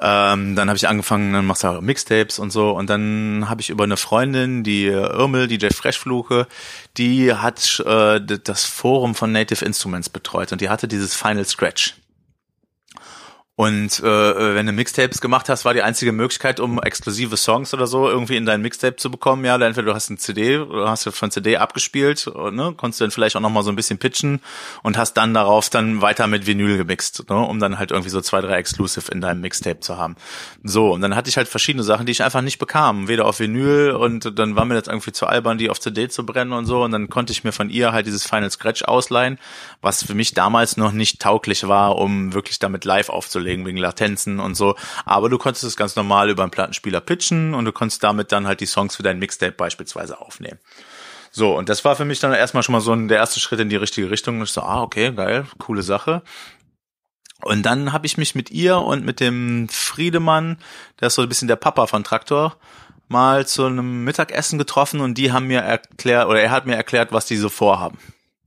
Ähm, dann habe ich angefangen, dann machst du auch Mixtapes und so. Und dann habe ich über eine Freundin, die Irmel, die Jeff Freshfluche, die hat äh, das Forum von Native Instruments betreut und die hatte dieses Final Scratch. Und äh, wenn du Mixtapes gemacht hast, war die einzige Möglichkeit, um exklusive Songs oder so irgendwie in dein Mixtape zu bekommen, ja, entweder du hast ein CD oder hast du von CD abgespielt, ne, konntest du dann vielleicht auch noch mal so ein bisschen pitchen und hast dann darauf dann weiter mit Vinyl gemixt, ne, um dann halt irgendwie so zwei, drei Exclusive in deinem Mixtape zu haben. So, und dann hatte ich halt verschiedene Sachen, die ich einfach nicht bekam, weder auf Vinyl und dann war mir das irgendwie zu albern, die auf CD zu brennen und so. Und dann konnte ich mir von ihr halt dieses Final Scratch ausleihen, was für mich damals noch nicht tauglich war, um wirklich damit live aufzulegen auflegen wegen Latenzen und so. Aber du konntest es ganz normal über einen Plattenspieler pitchen und du konntest damit dann halt die Songs für dein Mixtape beispielsweise aufnehmen. So, und das war für mich dann erstmal schon mal so ein, der erste Schritt in die richtige Richtung. Ich so, ah, okay, geil, coole Sache. Und dann habe ich mich mit ihr und mit dem Friedemann, der ist so ein bisschen der Papa von Traktor, mal zu einem Mittagessen getroffen und die haben mir erklärt, oder er hat mir erklärt, was die so vorhaben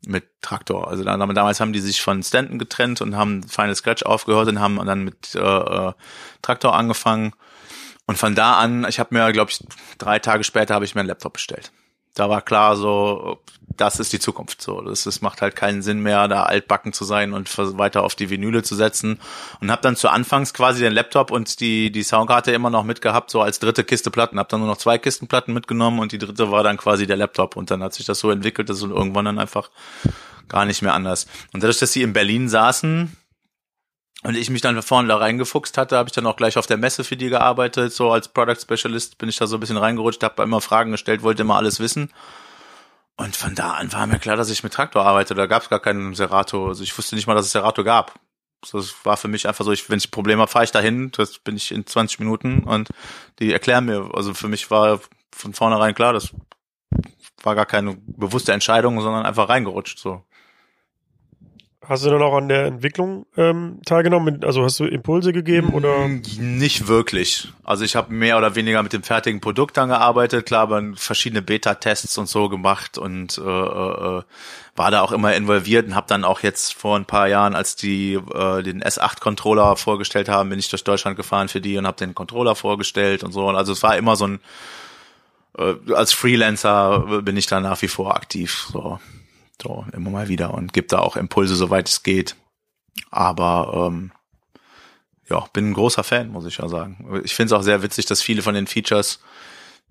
mit Traktor. Also damals haben die sich von Stanton getrennt und haben Final Scratch aufgehört und haben dann mit äh, äh, Traktor angefangen. Und von da an, ich habe mir, glaube ich, drei Tage später habe ich mir einen Laptop bestellt da war klar so, das ist die Zukunft so. Das, das macht halt keinen Sinn mehr, da altbacken zu sein und weiter auf die Vinyle zu setzen. Und habe dann zu Anfangs quasi den Laptop und die, die Soundkarte immer noch mitgehabt, so als dritte Kiste Platten. Hab dann nur noch zwei Kisten Platten mitgenommen und die dritte war dann quasi der Laptop. Und dann hat sich das so entwickelt, dass es irgendwann dann einfach gar nicht mehr anders. Und dadurch, dass sie in Berlin saßen, und ich mich dann vorne da reingefuchst hatte, habe ich dann auch gleich auf der Messe für die gearbeitet. So als Product Specialist bin ich da so ein bisschen reingerutscht, habe immer Fragen gestellt, wollte immer alles wissen. Und von da an war mir klar, dass ich mit Traktor arbeite. Da gab es gar keinen Serato. Also ich wusste nicht mal, dass es Serato gab. Das war für mich einfach so, ich, wenn ich ein Problem habe, fahre ich dahin. Das bin ich in 20 Minuten und die erklären mir. Also für mich war von vornherein klar, das war gar keine bewusste Entscheidung, sondern einfach reingerutscht. So. Hast du dann auch an der Entwicklung ähm, teilgenommen? Also hast du Impulse gegeben oder? Mm, nicht wirklich. Also ich habe mehr oder weniger mit dem fertigen Produkt dann gearbeitet, klar, aber verschiedene Beta-Tests und so gemacht und äh, äh, war da auch immer involviert und habe dann auch jetzt vor ein paar Jahren, als die äh, den S8-Controller vorgestellt haben, bin ich durch Deutschland gefahren für die und habe den Controller vorgestellt und so. Also es war immer so ein äh, als Freelancer bin ich da nach wie vor aktiv. So. So, immer mal wieder und gibt da auch Impulse, soweit es geht. Aber ähm, ja, bin ein großer Fan, muss ich ja sagen. Ich finde es auch sehr witzig, dass viele von den Features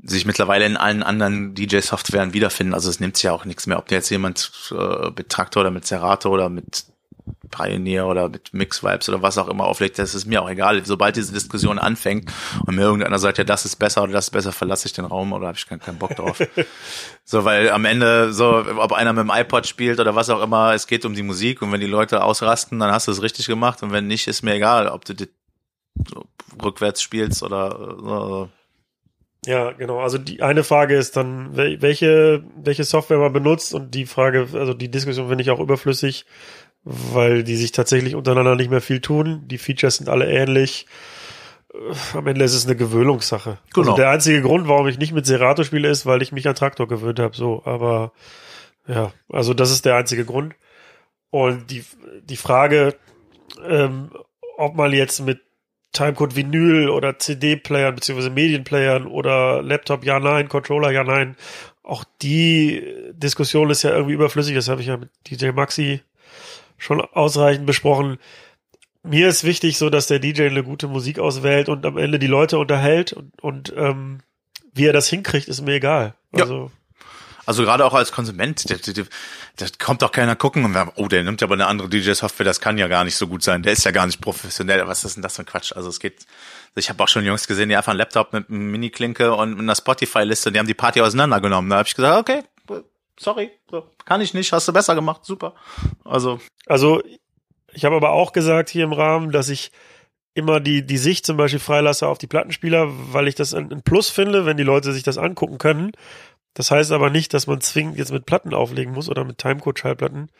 sich mittlerweile in allen anderen DJ-Softwaren wiederfinden. Also es nimmt sich ja auch nichts mehr, ob jetzt jemand äh, mit Traktor oder mit Serato oder mit Pioneer oder mit Mix Vibes oder was auch immer auflegt, das ist mir auch egal. Sobald diese Diskussion anfängt und mir irgendeiner sagt, ja, das ist besser oder das ist besser, verlasse ich den Raum oder habe ich keinen, keinen Bock drauf. [LAUGHS] so, weil am Ende, so, ob einer mit dem iPod spielt oder was auch immer, es geht um die Musik und wenn die Leute ausrasten, dann hast du es richtig gemacht und wenn nicht, ist mir egal, ob du die so rückwärts spielst oder so. Ja, genau. Also die eine Frage ist dann, welche, welche Software man benutzt und die Frage, also die Diskussion finde ich auch überflüssig weil die sich tatsächlich untereinander nicht mehr viel tun. Die Features sind alle ähnlich. Äh, am Ende ist es eine Gewöhnungssache. Also genau. Also der einzige Grund, warum ich nicht mit Serato spiele, ist, weil ich mich an Traktor gewöhnt habe. So, aber ja, also das ist der einzige Grund. Und die, die Frage, ähm, ob man jetzt mit Timecode Vinyl oder CD-Playern beziehungsweise Medienplayern oder Laptop ja nein, Controller ja nein, auch die Diskussion ist ja irgendwie überflüssig. Das habe ich ja mit DJ Maxi schon ausreichend besprochen. Mir ist wichtig so, dass der DJ eine gute Musik auswählt und am Ende die Leute unterhält und, und ähm, wie er das hinkriegt, ist mir egal. Also, ja. also gerade auch als Konsument, der kommt doch keiner gucken und wir, oh, der nimmt ja aber eine andere DJ-Software, das kann ja gar nicht so gut sein. Der ist ja gar nicht professionell. Was ist denn das für ein Quatsch? Also es geht, ich habe auch schon Jungs gesehen, die einfach einen Laptop mit einem Mini-Klinke und einer Spotify-Liste, die haben die Party auseinandergenommen. Da habe ich gesagt, okay, sorry, so, kann ich nicht, hast du besser gemacht, super. Also. Also, ich habe aber auch gesagt hier im Rahmen, dass ich immer die, die Sicht zum Beispiel freilasse auf die Plattenspieler, weil ich das ein, ein Plus finde, wenn die Leute sich das angucken können. Das heißt aber nicht, dass man zwingend jetzt mit Platten auflegen muss oder mit Timecode-Schallplatten.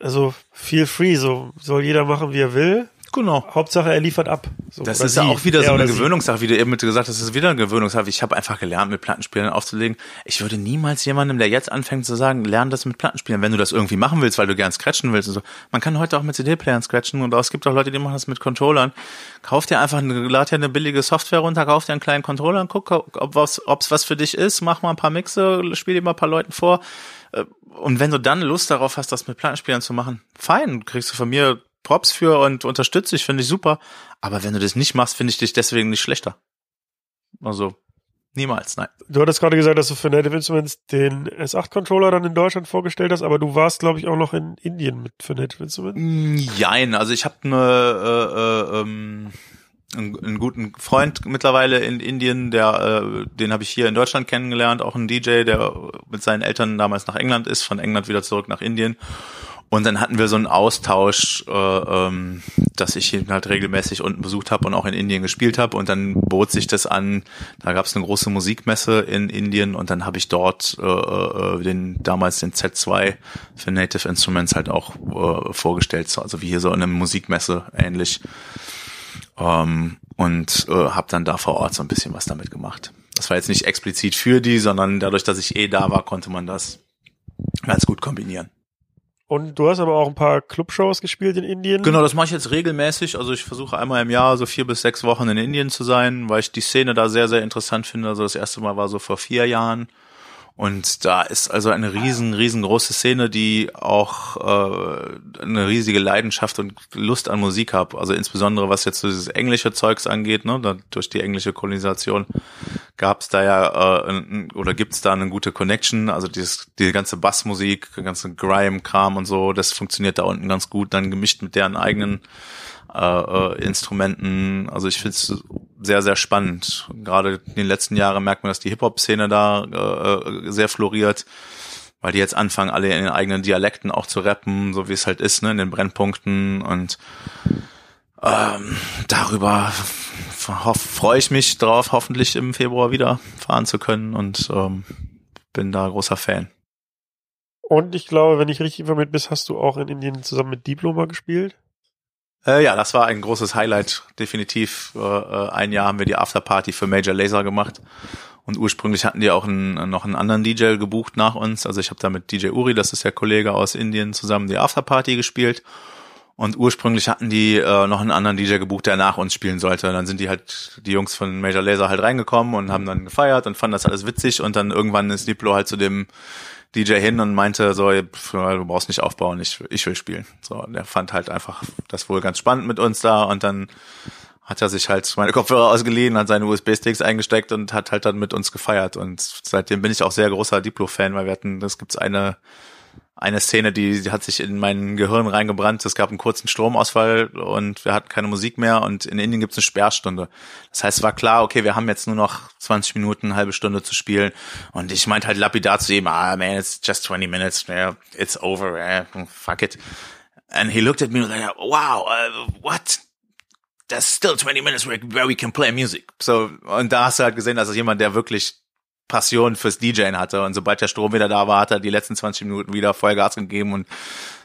Also feel free, so soll jeder machen, wie er will. Genau. Hauptsache, er liefert ab. So, das ist ja auch wieder so eine Gewöhnungssache, wie du eben mit gesagt hast, das ist wieder eine Gewöhnungssache. Ich habe einfach gelernt, mit Plattenspielern aufzulegen. Ich würde niemals jemandem, der jetzt anfängt zu sagen, lern das mit Plattenspielern, wenn du das irgendwie machen willst, weil du gern scratchen willst und so. Man kann heute auch mit CD-Playern scratchen und auch, es gibt auch Leute, die machen das mit Controllern. Kauf dir einfach eine, lad dir eine billige Software runter, kauf dir einen kleinen Controller und guck, ob was, ob's was für dich ist, mach mal ein paar Mixe, spiel dir mal ein paar Leuten vor. Äh, und wenn du dann Lust darauf hast, das mit Plattenspielern zu machen, fein, kriegst du von mir Props für und unterstütze ich, finde ich super. Aber wenn du das nicht machst, finde ich dich deswegen nicht schlechter. Also, niemals, nein. Du hattest gerade gesagt, dass du für Native Instruments den S8-Controller dann in Deutschland vorgestellt hast, aber du warst, glaube ich, auch noch in Indien mit für Native Instruments. Jein, also ich habe eine, äh, äh, ähm, einen, einen guten Freund mittlerweile in Indien, der, äh, den habe ich hier in Deutschland kennengelernt, auch ein DJ, der mit seinen Eltern damals nach England ist, von England wieder zurück nach Indien. Und dann hatten wir so einen Austausch, äh, ähm, dass ich ihn halt regelmäßig unten besucht habe und auch in Indien gespielt habe. Und dann bot sich das an, da gab es eine große Musikmesse in Indien und dann habe ich dort äh, äh, den damals den Z2 für Native Instruments halt auch äh, vorgestellt, also wie hier so eine Musikmesse ähnlich. Ähm, und äh, habe dann da vor Ort so ein bisschen was damit gemacht. Das war jetzt nicht explizit für die, sondern dadurch, dass ich eh da war, konnte man das ganz gut kombinieren. Und du hast aber auch ein paar Clubshows gespielt in Indien. Genau, das mache ich jetzt regelmäßig. Also ich versuche einmal im Jahr so vier bis sechs Wochen in Indien zu sein, weil ich die Szene da sehr, sehr interessant finde. Also das erste Mal war so vor vier Jahren. Und da ist also eine riesen, riesengroße Szene, die auch äh, eine riesige Leidenschaft und Lust an Musik hat. Also insbesondere was jetzt dieses englische Zeugs angeht, ne, da, durch die englische Kolonisation gab es da ja äh, oder gibt es da eine gute Connection. Also dieses, die ganze Bassmusik, ganze Grime-Kram und so, das funktioniert da unten ganz gut, dann gemischt mit deren eigenen äh, äh, Instrumenten. Also ich finde es sehr, sehr spannend. Gerade in den letzten Jahren merkt man, dass die Hip-Hop-Szene da äh, äh, sehr floriert, weil die jetzt anfangen, alle in den eigenen Dialekten auch zu rappen, so wie es halt ist, ne, in den Brennpunkten und ähm, darüber freue ich mich drauf, hoffentlich im Februar wieder fahren zu können und ähm, bin da großer Fan. Und ich glaube, wenn ich richtig informiert bin, hast du auch in Indien zusammen mit Diploma gespielt? Äh, ja, das war ein großes Highlight, definitiv. Äh, äh, ein Jahr haben wir die Afterparty für Major Laser gemacht. Und ursprünglich hatten die auch einen, noch einen anderen DJ gebucht nach uns. Also ich habe da mit DJ Uri, das ist der Kollege aus Indien, zusammen die Afterparty gespielt. Und ursprünglich hatten die äh, noch einen anderen DJ gebucht, der nach uns spielen sollte. dann sind die halt, die Jungs von Major Laser halt reingekommen und haben dann gefeiert und fanden das alles witzig. Und dann irgendwann ist Diplo halt zu dem DJ hin und meinte so, du brauchst nicht aufbauen, ich, ich will spielen. So, und er fand halt einfach das wohl ganz spannend mit uns da und dann hat er sich halt meine Kopfhörer ausgeliehen, hat seine USB-Sticks eingesteckt und hat halt dann mit uns gefeiert. Und seitdem bin ich auch sehr großer Diplo-Fan, weil wir hatten, das gibt's eine eine Szene, die, die hat sich in mein Gehirn reingebrannt. Es gab einen kurzen Stromausfall und wir hatten keine Musik mehr und in Indien gibt es eine Sperrstunde. Das heißt, es war klar, okay, wir haben jetzt nur noch 20 Minuten, eine halbe Stunde zu spielen. Und ich meinte halt lapidar zu ihm, ah man, it's just 20 minutes, it's over, fuck it. And he looked at me like, wow, uh, what? There's still 20 minutes where we can play music. So, und da hast du halt gesehen, dass es jemand, der wirklich Passion fürs DJing hatte. Und sobald der Strom wieder da war, hat er die letzten 20 Minuten wieder Vollgas gegeben und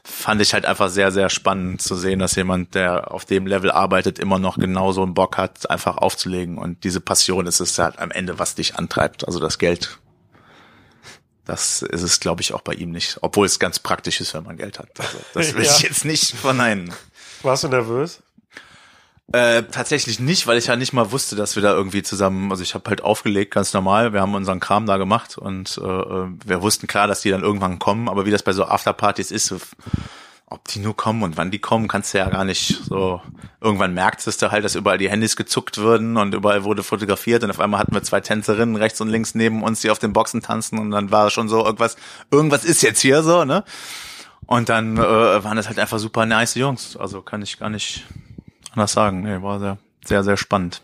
fand ich halt einfach sehr, sehr spannend zu sehen, dass jemand, der auf dem Level arbeitet, immer noch genauso einen Bock hat, einfach aufzulegen. Und diese Passion ist es halt am Ende, was dich antreibt. Also das Geld. Das ist es, glaube ich, auch bei ihm nicht. Obwohl es ganz praktisch ist, wenn man Geld hat. Also das will [LAUGHS] ja. ich jetzt nicht verneinen. Warst du nervös? Äh, tatsächlich nicht, weil ich ja nicht mal wusste, dass wir da irgendwie zusammen, also ich habe halt aufgelegt, ganz normal, wir haben unseren Kram da gemacht und äh, wir wussten klar, dass die dann irgendwann kommen, aber wie das bei so Afterpartys ist, ob die nur kommen und wann die kommen, kannst du ja gar nicht so. Irgendwann merktest du halt, dass überall die Handys gezuckt würden und überall wurde fotografiert und auf einmal hatten wir zwei Tänzerinnen rechts und links neben uns, die auf den Boxen tanzen und dann war schon so irgendwas, irgendwas ist jetzt hier so, ne? Und dann äh, waren das halt einfach super nice Jungs. Also kann ich gar nicht anders sagen. Nee, war sehr, sehr, sehr spannend.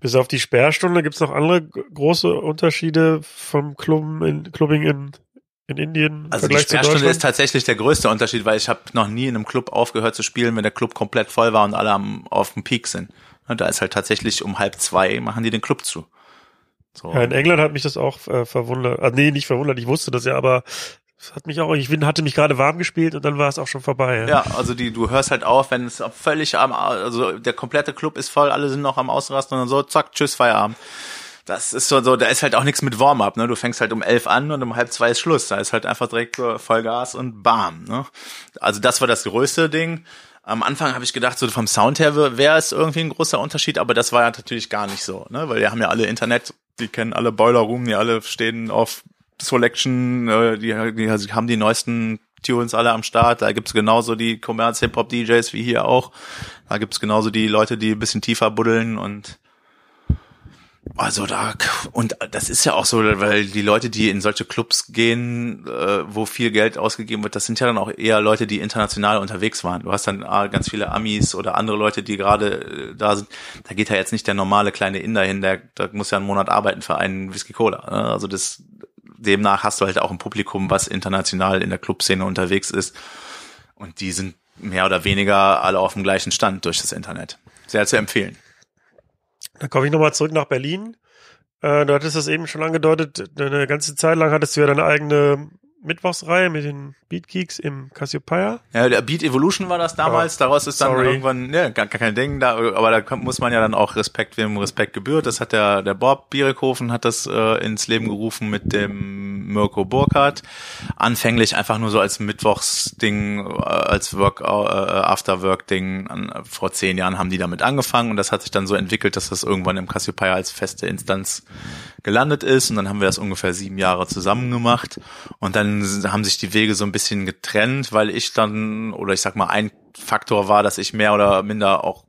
Bis auf die Sperrstunde gibt es noch andere große Unterschiede vom Club in, Clubbing in, in Indien. Also die Sperrstunde ist tatsächlich der größte Unterschied, weil ich habe noch nie in einem Club aufgehört zu spielen, wenn der Club komplett voll war und alle am, auf dem Peak sind. Da ist halt tatsächlich um halb zwei machen die den Club zu. So. Ja, in England hat mich das auch äh, verwundert. Ah, nee, nicht verwundert, ich wusste das ja, aber das hat mich auch, ich bin, hatte mich gerade warm gespielt und dann war es auch schon vorbei. Ja. ja, also die, du hörst halt auf, wenn es völlig am, also der komplette Club ist voll, alle sind noch am Ausrasten und dann so, zack, tschüss, Feierabend. Das ist so, so, da ist halt auch nichts mit Warm-up, ne? Du fängst halt um elf an und um halb zwei ist Schluss. Da ist halt einfach direkt so Vollgas und bam, ne? Also das war das größte Ding. Am Anfang habe ich gedacht, so vom Sound her wäre es irgendwie ein großer Unterschied, aber das war ja natürlich gar nicht so, ne? Weil wir haben ja alle Internet, die kennen alle Boiler Room, die alle stehen auf Selection, äh, die, die haben die neuesten Tunes alle am Start. Da gibt's genauso die Commerz-Hip-Hop-DJs wie hier auch. Da gibt's genauso die Leute, die ein bisschen tiefer buddeln und also da und das ist ja auch so, weil die Leute, die in solche Clubs gehen, äh, wo viel Geld ausgegeben wird, das sind ja dann auch eher Leute, die international unterwegs waren. Du hast dann ah, ganz viele Amis oder andere Leute, die gerade äh, da sind. Da geht ja jetzt nicht der normale kleine Inder hin, der, der muss ja einen Monat arbeiten für einen Whisky Cola. Ne? Also das demnach hast du halt auch ein Publikum, was international in der Clubszene unterwegs ist. Und die sind mehr oder weniger alle auf dem gleichen Stand durch das Internet. Sehr zu empfehlen. Dann komme ich nochmal zurück nach Berlin. Äh, du hattest das eben schon angedeutet, eine ganze Zeit lang hattest du ja deine eigene Mittwochsreihe mit den Beatgeeks im Cassiopeia. Ja, der Beat Evolution war das damals. Oh, Daraus ist dann sorry. irgendwann, ja, gar, gar kein Ding. Da, aber da muss man ja dann auch Respekt, wem Respekt gebührt. Das hat der, der Bob Bierekhofen hat das äh, ins Leben gerufen mit dem Mirko Burkhardt. Anfänglich einfach nur so als Mittwochsding, äh, als Work, äh, After-Work-Ding. Vor zehn Jahren haben die damit angefangen und das hat sich dann so entwickelt, dass das irgendwann im Cassiopeia als feste Instanz gelandet ist. Und dann haben wir das ungefähr sieben Jahre zusammen gemacht. Und dann haben sich die Wege so ein bisschen getrennt, weil ich dann, oder ich sag mal, ein Faktor war, dass ich mehr oder minder auch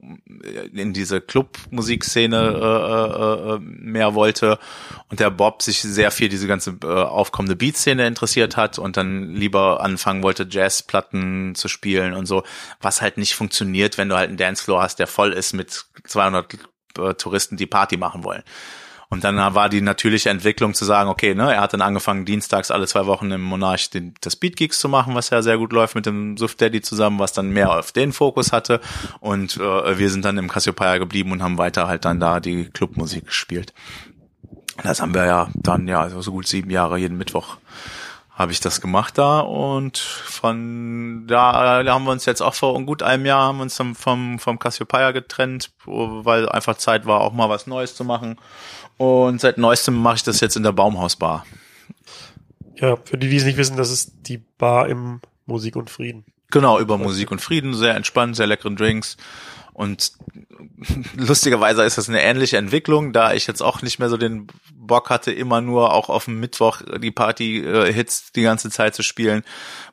in diese Clubmusikszene äh, äh, äh, mehr wollte und der Bob sich sehr viel diese ganze äh, aufkommende Beatszene interessiert hat und dann lieber anfangen wollte, Jazzplatten zu spielen und so, was halt nicht funktioniert, wenn du halt einen Dancefloor hast, der voll ist mit 200 äh, Touristen, die Party machen wollen. Und dann war die natürliche Entwicklung zu sagen, okay, ne, er hat dann angefangen, dienstags alle zwei Wochen im Monarch den, das Beatgeeks zu machen, was ja sehr gut läuft mit dem Suf Daddy zusammen, was dann mehr auf den Fokus hatte. Und äh, wir sind dann im Cassiopeia geblieben und haben weiter halt dann da die Clubmusik gespielt. Das haben wir ja dann ja so gut sieben Jahre jeden Mittwoch habe ich das gemacht da und von da haben wir uns jetzt auch vor gut einem Jahr haben wir uns vom, vom Cassiopeia getrennt, weil einfach Zeit war, auch mal was Neues zu machen. Und seit neuestem mache ich das jetzt in der Baumhausbar. Ja, für die, die es nicht wissen, das ist die Bar im Musik und Frieden. Genau, über Musik und Frieden, sehr entspannt, sehr leckeren Drinks. Und lustigerweise ist das eine ähnliche Entwicklung, da ich jetzt auch nicht mehr so den Bock hatte, immer nur auch auf dem Mittwoch die Party-Hits die ganze Zeit zu spielen,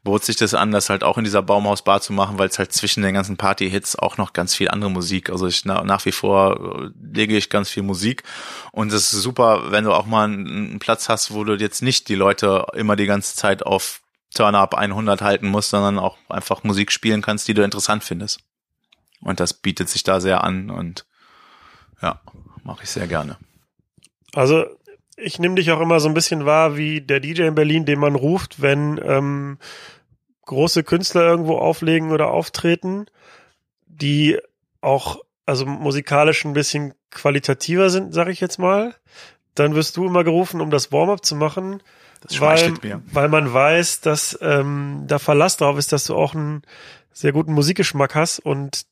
bot sich das an, das halt auch in dieser Baumhausbar zu machen, weil es halt zwischen den ganzen Party-Hits auch noch ganz viel andere Musik, also ich nach wie vor äh, lege ich ganz viel Musik und es ist super, wenn du auch mal einen Platz hast, wo du jetzt nicht die Leute immer die ganze Zeit auf Turn-Up 100 halten musst, sondern auch einfach Musik spielen kannst, die du interessant findest. Und das bietet sich da sehr an und ja, mache ich sehr gerne. Also ich nehme dich auch immer so ein bisschen wahr wie der DJ in Berlin, den man ruft, wenn ähm, große Künstler irgendwo auflegen oder auftreten, die auch also musikalisch ein bisschen qualitativer sind, sag ich jetzt mal. Dann wirst du immer gerufen, um das Warm-up zu machen, Das weil, mir. weil man weiß, dass ähm, da Verlass drauf ist, dass du auch einen sehr guten Musikgeschmack hast und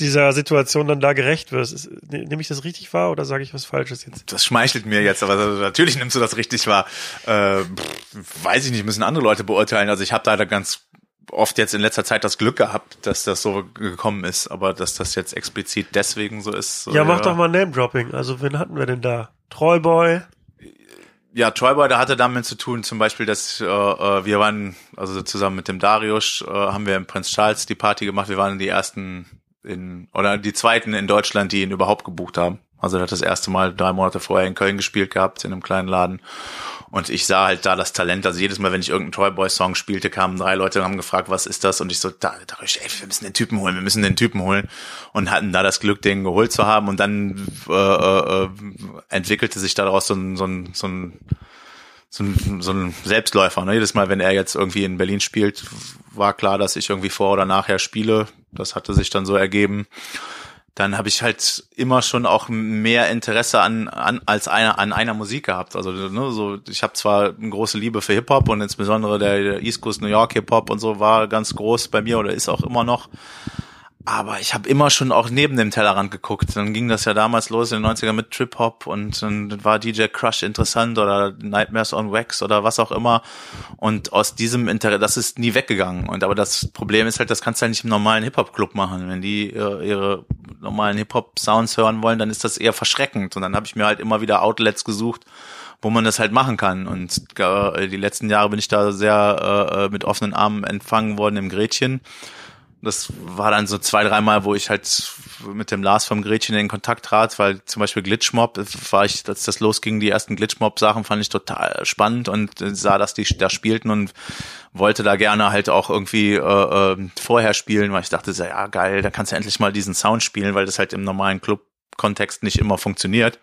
dieser Situation dann da gerecht wirst. Ne- nehme ich das richtig wahr oder sage ich was Falsches jetzt? Das schmeichelt mir jetzt, aber natürlich nimmst du das richtig wahr. Äh, weiß ich nicht, müssen andere Leute beurteilen. Also ich habe da ganz oft jetzt in letzter Zeit das Glück gehabt, dass das so gekommen ist, aber dass das jetzt explizit deswegen so ist. Ja, mach doch mal Name-Dropping. Also, wen hatten wir denn da? Troyboy. Ja, Troyboy, da hatte damit zu tun, zum Beispiel, dass äh, äh, wir waren, also zusammen mit dem Darius, äh, haben wir im Prinz Charles die Party gemacht. Wir waren die ersten in, oder die zweiten in Deutschland, die ihn überhaupt gebucht haben. Also er hat das erste Mal drei Monate vorher in Köln gespielt gehabt, in einem kleinen Laden. Und ich sah halt da das Talent. Also jedes Mal, wenn ich irgendeinen Troyboy-Song spielte, kamen drei Leute und haben gefragt, was ist das? Und ich so, da, da ey, wir müssen den Typen holen, wir müssen den Typen holen. Und hatten da das Glück, den geholt zu haben. Und dann äh, äh, entwickelte sich daraus so ein, so ein, so ein so ein, so ein Selbstläufer. Ne? Jedes Mal, wenn er jetzt irgendwie in Berlin spielt, war klar, dass ich irgendwie vor oder nachher spiele. Das hatte sich dann so ergeben. Dann habe ich halt immer schon auch mehr Interesse an, an als einer an einer Musik gehabt. Also ne, so ich habe zwar eine große Liebe für Hip Hop und insbesondere der, East Coast New York Hip Hop und so war ganz groß bei mir oder ist auch immer noch. Aber ich habe immer schon auch neben dem Tellerrand geguckt. Dann ging das ja damals los in den 90er mit Trip Hop und dann war DJ Crush interessant oder Nightmares on Wax oder was auch immer. Und aus diesem Interesse, das ist nie weggegangen. Und aber das Problem ist halt, das kannst du halt nicht im normalen Hip-Hop-Club machen. Wenn die äh, ihre normalen Hip-Hop-Sounds hören wollen, dann ist das eher verschreckend. Und dann habe ich mir halt immer wieder Outlets gesucht, wo man das halt machen kann. Und äh, die letzten Jahre bin ich da sehr äh, mit offenen Armen empfangen worden im Gretchen. Das war dann so zwei, dreimal, wo ich halt mit dem Lars vom Gretchen in Kontakt trat, weil zum Beispiel Glitchmob, war ich, als das losging, die ersten Glitchmob-Sachen fand ich total spannend und sah, dass die da spielten und wollte da gerne halt auch irgendwie äh, äh, vorher spielen, weil ich dachte, ja geil, da kannst du endlich mal diesen Sound spielen, weil das halt im normalen Club-Kontext nicht immer funktioniert.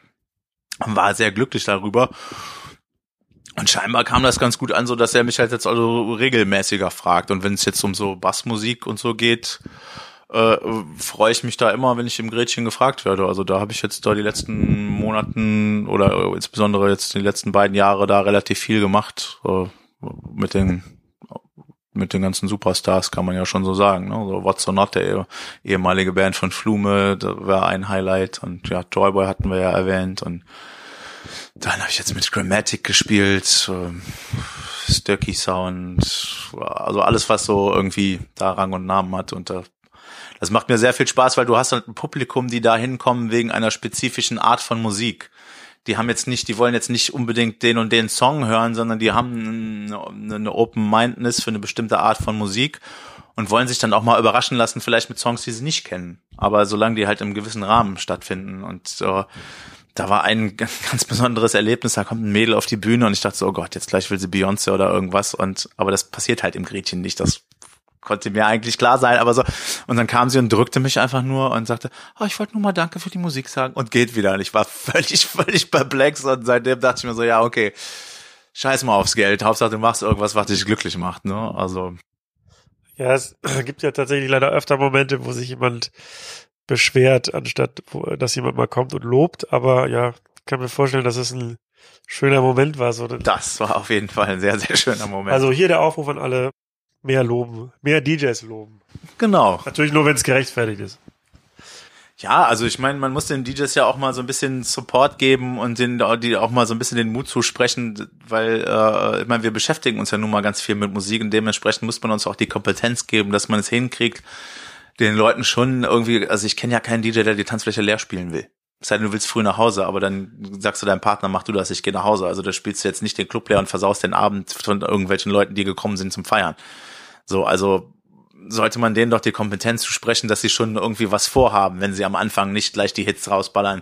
War sehr glücklich darüber. Und scheinbar kam das ganz gut an, so dass er mich halt jetzt also regelmäßiger fragt. Und wenn es jetzt um so Bassmusik und so geht, äh, freue ich mich da immer, wenn ich im Gretchen gefragt werde. Also da habe ich jetzt da die letzten Monaten oder insbesondere jetzt die letzten beiden Jahre da relativ viel gemacht äh, mit den mit den ganzen Superstars kann man ja schon so sagen. Ne? So What's or Not, der ehemalige Band von Flume, da war ein Highlight und ja, Joyboy hatten wir ja erwähnt und dann habe ich jetzt mit Grammatic gespielt, ähm, Sturkey Sound, also alles, was so irgendwie da Rang und Namen hat. Und äh, das macht mir sehr viel Spaß, weil du hast halt ein Publikum, die da hinkommen wegen einer spezifischen Art von Musik. Die haben jetzt nicht, die wollen jetzt nicht unbedingt den und den Song hören, sondern die haben eine, eine Open-Mindedness für eine bestimmte Art von Musik und wollen sich dann auch mal überraschen lassen, vielleicht mit Songs, die sie nicht kennen. Aber solange die halt im gewissen Rahmen stattfinden und äh, da war ein [LAUGHS] ganz besonderes Erlebnis, da kommt ein Mädel auf die Bühne und ich dachte so, oh Gott, jetzt gleich will sie Beyoncé oder irgendwas und aber das passiert halt im Gretchen nicht, das konnte mir eigentlich klar sein, aber so und dann kam sie und drückte mich einfach nur und sagte, oh, ich wollte nur mal Danke für die Musik sagen und geht wieder und ich war [LAUGHS] völlig völlig perplex und seitdem dachte ich mir so, ja, okay, scheiß mal aufs Geld, Hauptsache du machst irgendwas, was dich glücklich macht, ne? Also Ja, es [CLEARS THROAT] gibt ja tatsächlich leider öfter Momente, wo sich jemand beschwert, anstatt dass jemand mal kommt und lobt. Aber ja, kann mir vorstellen, dass es ein schöner Moment war. So. das war auf jeden Fall ein sehr, sehr schöner Moment. Also hier der Aufruf an alle, mehr loben, mehr DJs loben. genau. Natürlich nur, wenn es gerechtfertigt ist. Ja, also ich meine, man muss den DJs ja auch mal so ein bisschen Support geben und den, die auch mal so ein bisschen den Mut zusprechen, weil äh, ich meine, wir beschäftigen uns ja nun mal ganz viel mit Musik und dementsprechend muss man uns auch die Kompetenz geben, dass man es hinkriegt, den Leuten schon irgendwie, also ich kenne ja keinen DJ, der die Tanzfläche leer spielen will. Sei denn, du willst früh nach Hause, aber dann sagst du deinem Partner, mach du das, ich gehe nach Hause. Also da spielst du jetzt nicht den Club leer und versaust den Abend von irgendwelchen Leuten, die gekommen sind zum Feiern. So, also sollte man denen doch die Kompetenz zu sprechen, dass sie schon irgendwie was vorhaben, wenn sie am Anfang nicht gleich die Hits rausballern.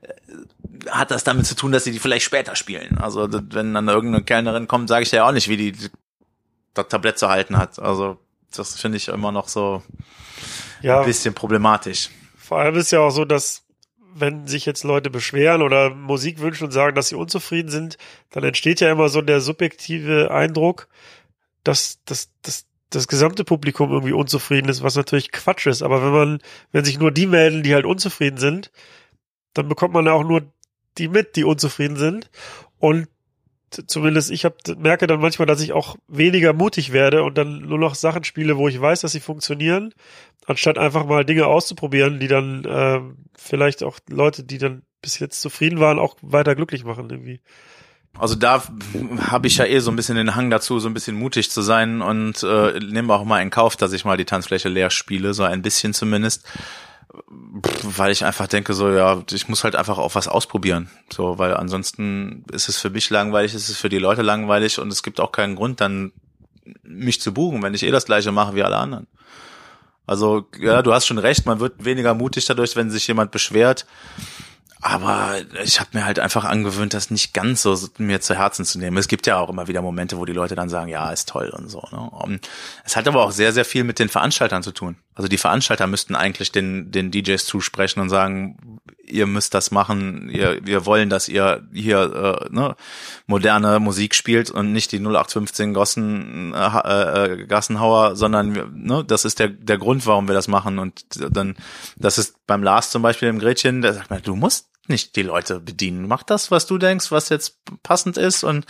Äh, hat das damit zu tun, dass sie die vielleicht später spielen? Also wenn dann irgendeine Kellnerin kommt, sage ich ja auch nicht, wie die das Tablett zu halten hat. Also das finde ich immer noch so ja, ein bisschen problematisch. Vor allem ist ja auch so, dass wenn sich jetzt Leute beschweren oder Musik wünschen und sagen, dass sie unzufrieden sind, dann entsteht ja immer so der subjektive Eindruck, dass, dass, dass das gesamte Publikum irgendwie unzufrieden ist, was natürlich Quatsch ist. Aber wenn man, wenn sich nur die melden, die halt unzufrieden sind, dann bekommt man ja auch nur die mit, die unzufrieden sind. Und zumindest ich hab, merke dann manchmal, dass ich auch weniger mutig werde und dann nur noch Sachen spiele, wo ich weiß, dass sie funktionieren, anstatt einfach mal Dinge auszuprobieren, die dann äh, vielleicht auch Leute, die dann bis jetzt zufrieden waren, auch weiter glücklich machen irgendwie. Also da habe ich ja eh so ein bisschen den Hang dazu, so ein bisschen mutig zu sein und äh, nehme auch mal in Kauf, dass ich mal die Tanzfläche leer spiele, so ein bisschen zumindest, weil ich einfach denke, so ja, ich muss halt einfach auch was ausprobieren, so, weil ansonsten ist es für mich langweilig, ist es für die Leute langweilig und es gibt auch keinen Grund, dann mich zu buchen, wenn ich eh das Gleiche mache wie alle anderen. Also ja, du hast schon recht, man wird weniger mutig dadurch, wenn sich jemand beschwert. Aber ich habe mir halt einfach angewöhnt, das nicht ganz so mir zu Herzen zu nehmen. Es gibt ja auch immer wieder Momente, wo die Leute dann sagen, ja, ist toll und so. Ne? Es hat aber auch sehr, sehr viel mit den Veranstaltern zu tun. Also die Veranstalter müssten eigentlich den, den DJs zusprechen und sagen, ihr müsst das machen, ihr, wir wollen, dass ihr hier äh, ne, moderne Musik spielt und nicht die 0815 Gossen, äh, äh, Gassenhauer, sondern ne, das ist der, der Grund, warum wir das machen. Und dann, das ist beim Lars zum Beispiel im Gretchen, der sagt du musst nicht die Leute bedienen. Mach das, was du denkst, was jetzt passend ist und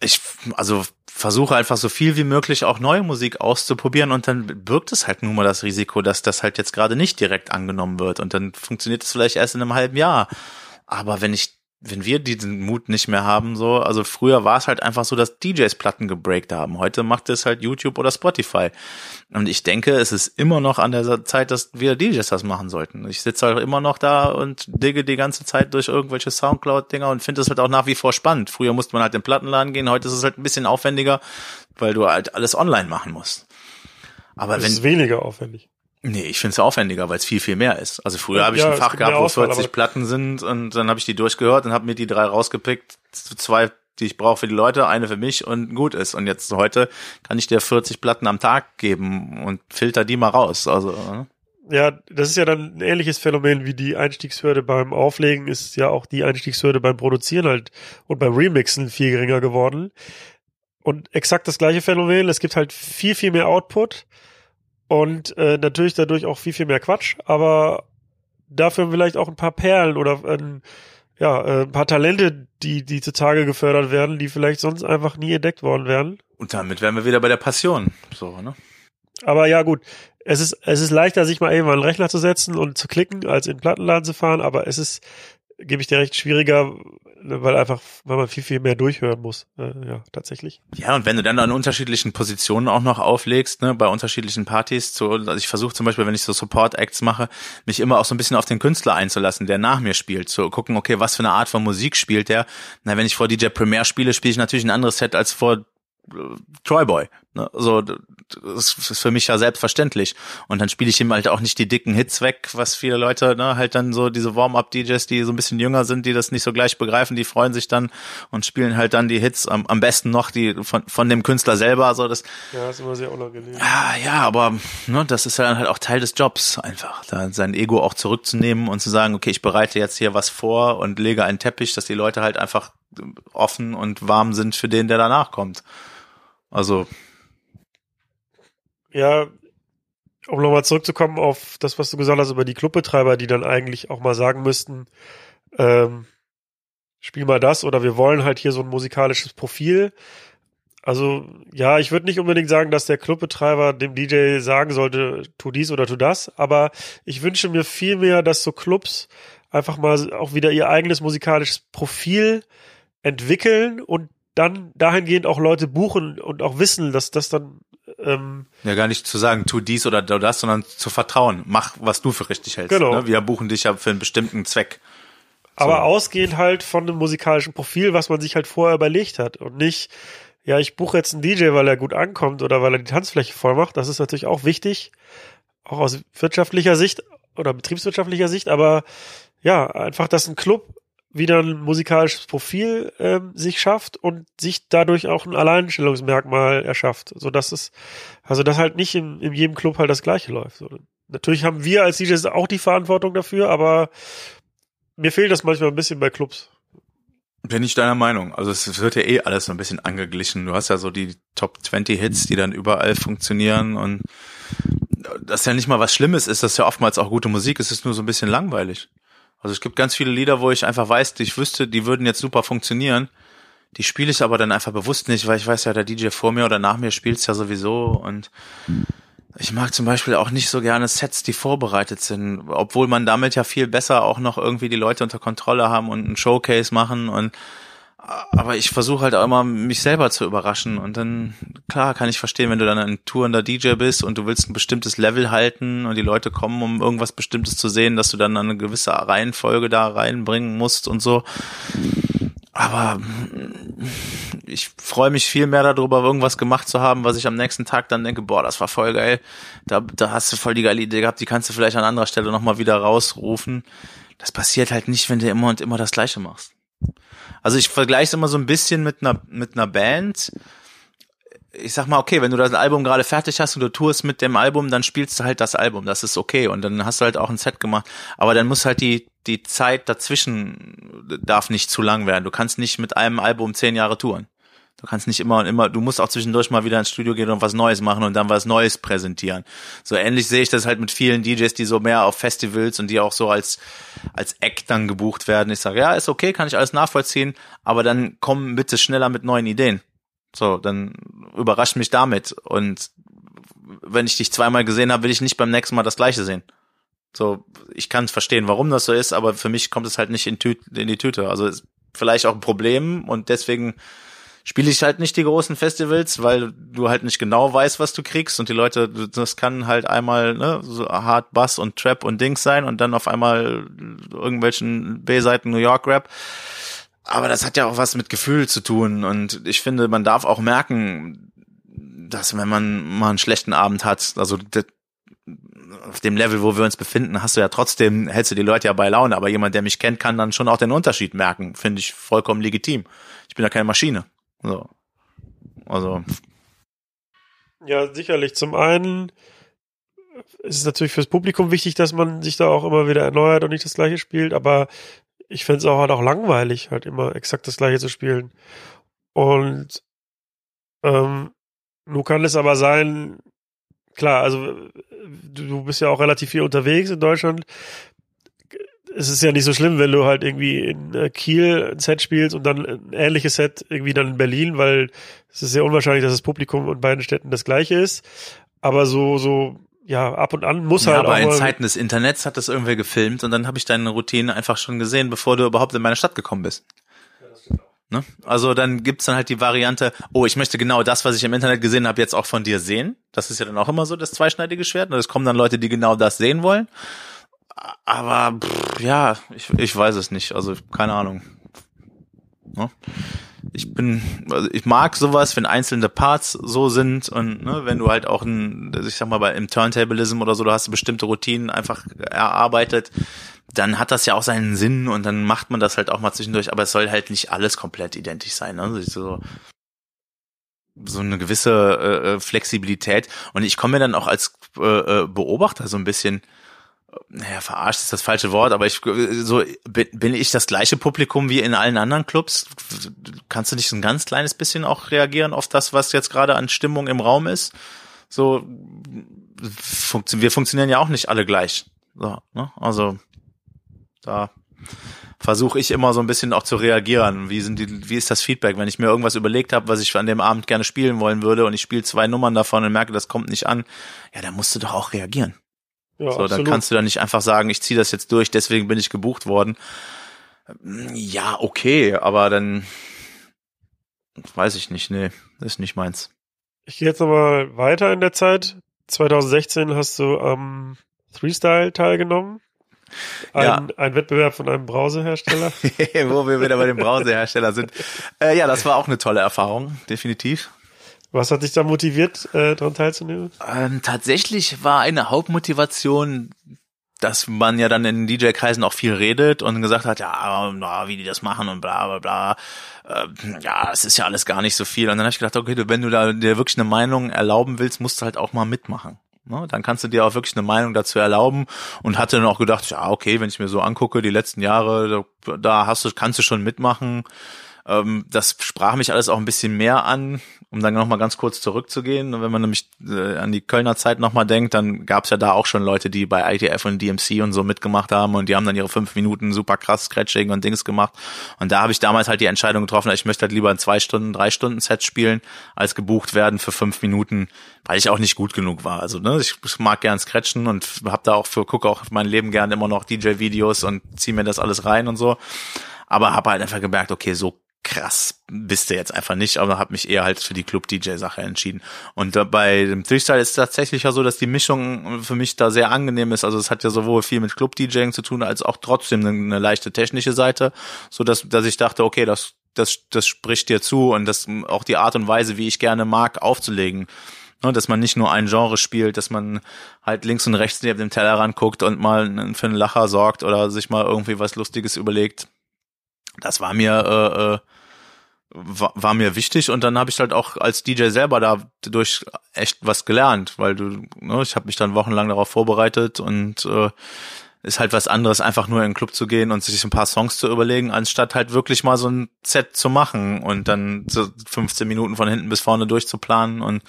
ich, also versuche einfach so viel wie möglich auch neue Musik auszuprobieren und dann birgt es halt nun mal das Risiko, dass das halt jetzt gerade nicht direkt angenommen wird und dann funktioniert es vielleicht erst in einem halben Jahr. Aber wenn ich wenn wir diesen Mut nicht mehr haben, so, also früher war es halt einfach so, dass DJs Platten gebreakt haben. Heute macht es halt YouTube oder Spotify. Und ich denke, es ist immer noch an der Zeit, dass wir DJs das machen sollten. Ich sitze halt immer noch da und digge die ganze Zeit durch irgendwelche Soundcloud-Dinger und finde es halt auch nach wie vor spannend. Früher musste man halt in Plattenladen gehen, heute ist es halt ein bisschen aufwendiger, weil du halt alles online machen musst. Aber das wenn, ist weniger aufwendig. Nee, ich finde es aufwendiger, weil es viel, viel mehr ist. Also früher habe ich ja, ein Fach gehabt, wo Auswahl, 40 Platten sind und dann habe ich die durchgehört und habe mir die drei rausgepickt, zwei, die ich brauche für die Leute, eine für mich und gut ist. Und jetzt heute kann ich dir 40 Platten am Tag geben und filter die mal raus. Also ne? ja, das ist ja dann ein ähnliches Phänomen wie die Einstiegshürde beim Auflegen, ist ja auch die Einstiegshürde beim Produzieren halt und beim Remixen viel geringer geworden. Und exakt das gleiche Phänomen, es gibt halt viel, viel mehr Output und äh, natürlich dadurch auch viel, viel mehr Quatsch, aber dafür vielleicht auch ein paar Perlen oder ein, ja, äh, ein paar Talente, die, die zutage gefördert werden, die vielleicht sonst einfach nie entdeckt worden wären. Und damit wären wir wieder bei der Passion. So, ne? Aber ja, gut. Es ist, es ist leichter, sich mal eben an den Rechner zu setzen und zu klicken, als in den Plattenladen zu fahren, aber es ist, gebe ich dir recht, schwieriger, weil einfach, weil man viel, viel mehr durchhören muss. Äh, ja, tatsächlich. Ja, und wenn du dann an unterschiedlichen Positionen auch noch auflegst, ne, bei unterschiedlichen Partys, so, also ich versuche zum Beispiel, wenn ich so Support-Acts mache, mich immer auch so ein bisschen auf den Künstler einzulassen, der nach mir spielt. Zu gucken, okay, was für eine Art von Musik spielt der. Na, wenn ich vor DJ Premiere spiele, spiele ich natürlich ein anderes Set als vor Troy Boy. Ne? So, das ist für mich ja selbstverständlich. Und dann spiele ich ihm halt auch nicht die dicken Hits weg, was viele Leute, ne, halt dann so diese Warm-up-DJs, die so ein bisschen jünger sind, die das nicht so gleich begreifen, die freuen sich dann und spielen halt dann die Hits am, am besten noch die von, von dem Künstler selber. So das, ja, ist immer sehr unangenehm. Ja, ja, aber ne, das ist ja dann halt auch Teil des Jobs einfach, da sein Ego auch zurückzunehmen und zu sagen, okay, ich bereite jetzt hier was vor und lege einen Teppich, dass die Leute halt einfach offen und warm sind für den, der danach kommt. Also. Ja, um nochmal zurückzukommen auf das, was du gesagt hast über die Clubbetreiber, die dann eigentlich auch mal sagen müssten, ähm, spiel mal das oder wir wollen halt hier so ein musikalisches Profil. Also ja, ich würde nicht unbedingt sagen, dass der Clubbetreiber dem DJ sagen sollte, tu dies oder tu das, aber ich wünsche mir viel mehr, dass so Clubs einfach mal auch wieder ihr eigenes musikalisches Profil entwickeln und dann dahingehend auch Leute buchen und auch wissen, dass das dann ähm, ja gar nicht zu sagen, tu dies oder tu das, sondern zu vertrauen, mach was du für richtig hältst. Genau. Ne? Wir buchen dich ja für einen bestimmten Zweck. aber ausgehend halt von einem musikalischen Profil, was man sich halt vorher überlegt hat und nicht, ja, ich buche jetzt einen DJ, weil er gut ankommt oder weil er die Tanzfläche voll macht. Das ist natürlich auch wichtig, auch aus wirtschaftlicher Sicht oder betriebswirtschaftlicher Sicht, aber ja, einfach, dass ein Club wieder ein musikalisches Profil ähm, sich schafft und sich dadurch auch ein Alleinstellungsmerkmal erschafft, so dass es also dass halt nicht in, in jedem Club halt das Gleiche läuft. So. Natürlich haben wir als DJs auch die Verantwortung dafür, aber mir fehlt das manchmal ein bisschen bei Clubs. Bin ich deiner Meinung. Also es wird ja eh alles so ein bisschen angeglichen. Du hast ja so die Top 20 Hits, die dann überall funktionieren und das ja nicht mal was Schlimmes ist, das ist ja oftmals auch gute Musik, es ist nur so ein bisschen langweilig. Also es gibt ganz viele Lieder, wo ich einfach weiß, ich wüsste, die würden jetzt super funktionieren. Die spiele ich aber dann einfach bewusst nicht, weil ich weiß ja, der DJ vor mir oder nach mir spielt's ja sowieso und ich mag zum Beispiel auch nicht so gerne Sets, die vorbereitet sind, obwohl man damit ja viel besser auch noch irgendwie die Leute unter Kontrolle haben und einen Showcase machen und aber ich versuche halt auch immer, mich selber zu überraschen. Und dann, klar, kann ich verstehen, wenn du dann ein tourender DJ bist und du willst ein bestimmtes Level halten und die Leute kommen, um irgendwas Bestimmtes zu sehen, dass du dann eine gewisse Reihenfolge da reinbringen musst und so. Aber ich freue mich viel mehr darüber, irgendwas gemacht zu haben, was ich am nächsten Tag dann denke, boah, das war voll geil. Da, da hast du voll die geile Idee gehabt, die kannst du vielleicht an anderer Stelle nochmal wieder rausrufen. Das passiert halt nicht, wenn du immer und immer das Gleiche machst. Also ich vergleiche es immer so ein bisschen mit einer, mit einer Band. Ich sag mal, okay, wenn du das Album gerade fertig hast und du tourst mit dem Album, dann spielst du halt das Album. Das ist okay. Und dann hast du halt auch ein Set gemacht. Aber dann muss halt die, die Zeit dazwischen darf nicht zu lang werden. Du kannst nicht mit einem Album zehn Jahre touren. Du kannst nicht immer und immer, du musst auch zwischendurch mal wieder ins Studio gehen und was Neues machen und dann was Neues präsentieren. So ähnlich sehe ich das halt mit vielen DJs, die so mehr auf Festivals und die auch so als, als Act dann gebucht werden. Ich sage, ja, ist okay, kann ich alles nachvollziehen, aber dann komm bitte schneller mit neuen Ideen. So, dann überrasch mich damit. Und wenn ich dich zweimal gesehen habe, will ich nicht beim nächsten Mal das gleiche sehen. So, ich kann verstehen, warum das so ist, aber für mich kommt es halt nicht in, Tü in die Tüte. Also vielleicht auch ein Problem und deswegen spiele ich halt nicht die großen Festivals, weil du halt nicht genau weißt, was du kriegst und die Leute, das kann halt einmal ne, so Hard Bass und Trap und Dings sein und dann auf einmal irgendwelchen B-Seiten New York Rap. Aber das hat ja auch was mit Gefühl zu tun und ich finde, man darf auch merken, dass wenn man mal einen schlechten Abend hat, also auf dem Level, wo wir uns befinden, hast du ja trotzdem, hältst du die Leute ja bei Laune, aber jemand, der mich kennt, kann dann schon auch den Unterschied merken, finde ich vollkommen legitim. Ich bin ja keine Maschine. So. Also. Ja, sicherlich. Zum einen ist es natürlich fürs Publikum wichtig, dass man sich da auch immer wieder erneuert und nicht das gleiche spielt, aber ich fände es auch halt auch langweilig, halt immer exakt das gleiche zu spielen. Und ähm, nun kann es aber sein, klar, also du bist ja auch relativ viel unterwegs in Deutschland es ist ja nicht so schlimm, wenn du halt irgendwie in äh, Kiel ein Set spielst und dann ein ähnliches Set irgendwie dann in Berlin, weil es ist sehr unwahrscheinlich, dass das Publikum in beiden Städten das gleiche ist. Aber so, so, ja, ab und an muss ja, halt aber in Zeiten des Internets hat das irgendwer gefilmt und dann habe ich deine Routine einfach schon gesehen, bevor du überhaupt in meine Stadt gekommen bist. Ne? Also dann gibt's dann halt die Variante, oh, ich möchte genau das, was ich im Internet gesehen habe, jetzt auch von dir sehen. Das ist ja dann auch immer so das zweischneidige Schwert. Und es kommen dann Leute, die genau das sehen wollen. Aber pff, ja, ich, ich weiß es nicht. Also keine Ahnung. Ne? Ich bin, also ich mag sowas, wenn einzelne Parts so sind und ne, wenn du halt auch ein, ich sag mal, bei im Turntablism oder so, du hast bestimmte Routinen einfach erarbeitet, dann hat das ja auch seinen Sinn und dann macht man das halt auch mal zwischendurch, aber es soll halt nicht alles komplett identisch sein. Ne? Also so, so eine gewisse äh, äh Flexibilität und ich komme mir dann auch als äh, äh Beobachter so ein bisschen naja, verarscht ist das falsche Wort, aber ich so bin ich das gleiche Publikum wie in allen anderen Clubs? Kannst du nicht so ein ganz kleines bisschen auch reagieren auf das, was jetzt gerade an Stimmung im Raum ist? So funktio wir funktionieren ja auch nicht alle gleich. So, ne? Also da versuche ich immer so ein bisschen auch zu reagieren. Wie sind die, wie ist das Feedback, wenn ich mir irgendwas überlegt habe, was ich an dem Abend gerne spielen wollen würde und ich spiele zwei Nummern davon und merke, das kommt nicht an, ja, dann musst du doch auch reagieren. Ja, so, dann kannst du dann nicht einfach sagen, ich ziehe das jetzt durch, deswegen bin ich gebucht worden. Ja, okay, aber dann weiß ich nicht, nee, ist nicht meins. Ich gehe jetzt nochmal weiter in der Zeit. 2016 hast du am Freestyle teilgenommen. Ein, ja. ein Wettbewerb von einem Browserhersteller. [LAUGHS] Wo wir wieder bei dem Browserhersteller sind. Äh, ja, das war auch eine tolle Erfahrung, definitiv. Was hat dich da motiviert, äh, daran teilzunehmen? Ähm, tatsächlich war eine Hauptmotivation, dass man ja dann in DJ-Kreisen auch viel redet und gesagt hat, ja, wie die das machen und bla bla bla. Äh, ja, es ist ja alles gar nicht so viel. Und dann habe ich gedacht, okay, wenn du da dir wirklich eine Meinung erlauben willst, musst du halt auch mal mitmachen. Ne? Dann kannst du dir auch wirklich eine Meinung dazu erlauben und hatte dann auch gedacht, ja, okay, wenn ich mir so angucke, die letzten Jahre, da hast du, kannst du schon mitmachen. Ähm, das sprach mich alles auch ein bisschen mehr an, um dann nochmal ganz kurz zurückzugehen. Und wenn man nämlich äh, an die Kölner Zeit nochmal denkt, dann gab es ja da auch schon Leute, die bei ITF und DMC und so mitgemacht haben und die haben dann ihre fünf Minuten super krass Scratching und Dings gemacht. Und da habe ich damals halt die Entscheidung getroffen, ich möchte halt lieber ein zwei Stunden, drei Stunden Set spielen, als gebucht werden für fünf Minuten, weil ich auch nicht gut genug war. Also ne, ich mag gern Scratchen und habe da auch für gucke auch mein Leben gern immer noch DJ-Videos und ziehe mir das alles rein und so aber habe halt einfach gemerkt, okay, so krass bist du jetzt einfach nicht, aber habe mich eher halt für die Club-DJ-Sache entschieden. Und bei dem Freestyle ist es tatsächlich ja so, dass die Mischung für mich da sehr angenehm ist. Also es hat ja sowohl viel mit Club-DJing zu tun, als auch trotzdem eine, leichte technische Seite, so dass, dass ich dachte, okay, das, das, das spricht dir zu und das auch die Art und Weise, wie ich gerne mag, aufzulegen. Ne, dass man nicht nur ein Genre spielt, dass man halt links und rechts neben dem Tellerrand guckt und mal für einen Lacher sorgt oder sich mal irgendwie was Lustiges überlegt das war mir äh, äh, war, war mir wichtig und dann habe ich halt auch als DJ selber dadurch echt was gelernt, weil du, ne, ich habe mich dann wochenlang darauf vorbereitet und äh, ist halt was anderes, einfach nur in den Club zu gehen und sich ein paar Songs zu überlegen, anstatt halt wirklich mal so ein Set zu machen und dann so 15 Minuten von hinten bis vorne durchzuplanen und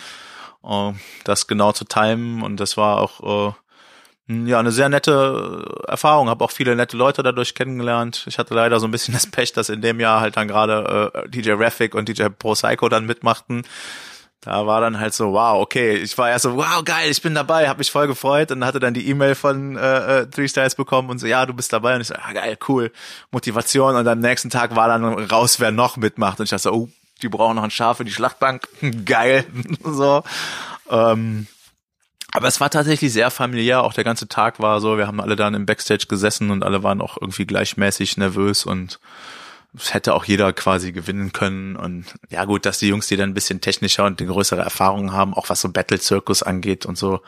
äh, das genau zu timen. Und das war auch äh, ja, eine sehr nette äh, Erfahrung, habe auch viele nette Leute dadurch kennengelernt. Ich hatte leider so ein bisschen das Pech, dass in dem Jahr halt dann gerade äh, DJ Raffic und DJ Pro Psycho dann mitmachten. Da war dann halt so, wow, okay, ich war erst so, wow, geil, ich bin dabei, habe mich voll gefreut und hatte dann die E-Mail von äh, äh, Three Styles bekommen und so, ja, du bist dabei. Und ich so, ja, geil, cool, Motivation. Und am nächsten Tag war dann raus, wer noch mitmacht. Und ich dachte so, oh, die brauchen noch ein Schaf für die Schlachtbank, [LAUGHS] geil, [LAUGHS] so. Ähm, aber es war tatsächlich sehr familiär, auch der ganze Tag war so, wir haben alle dann im Backstage gesessen und alle waren auch irgendwie gleichmäßig nervös und es hätte auch jeder quasi gewinnen können. Und ja gut, dass die Jungs, die dann ein bisschen technischer und eine größere Erfahrung haben, auch was so Battle Circus angeht und so,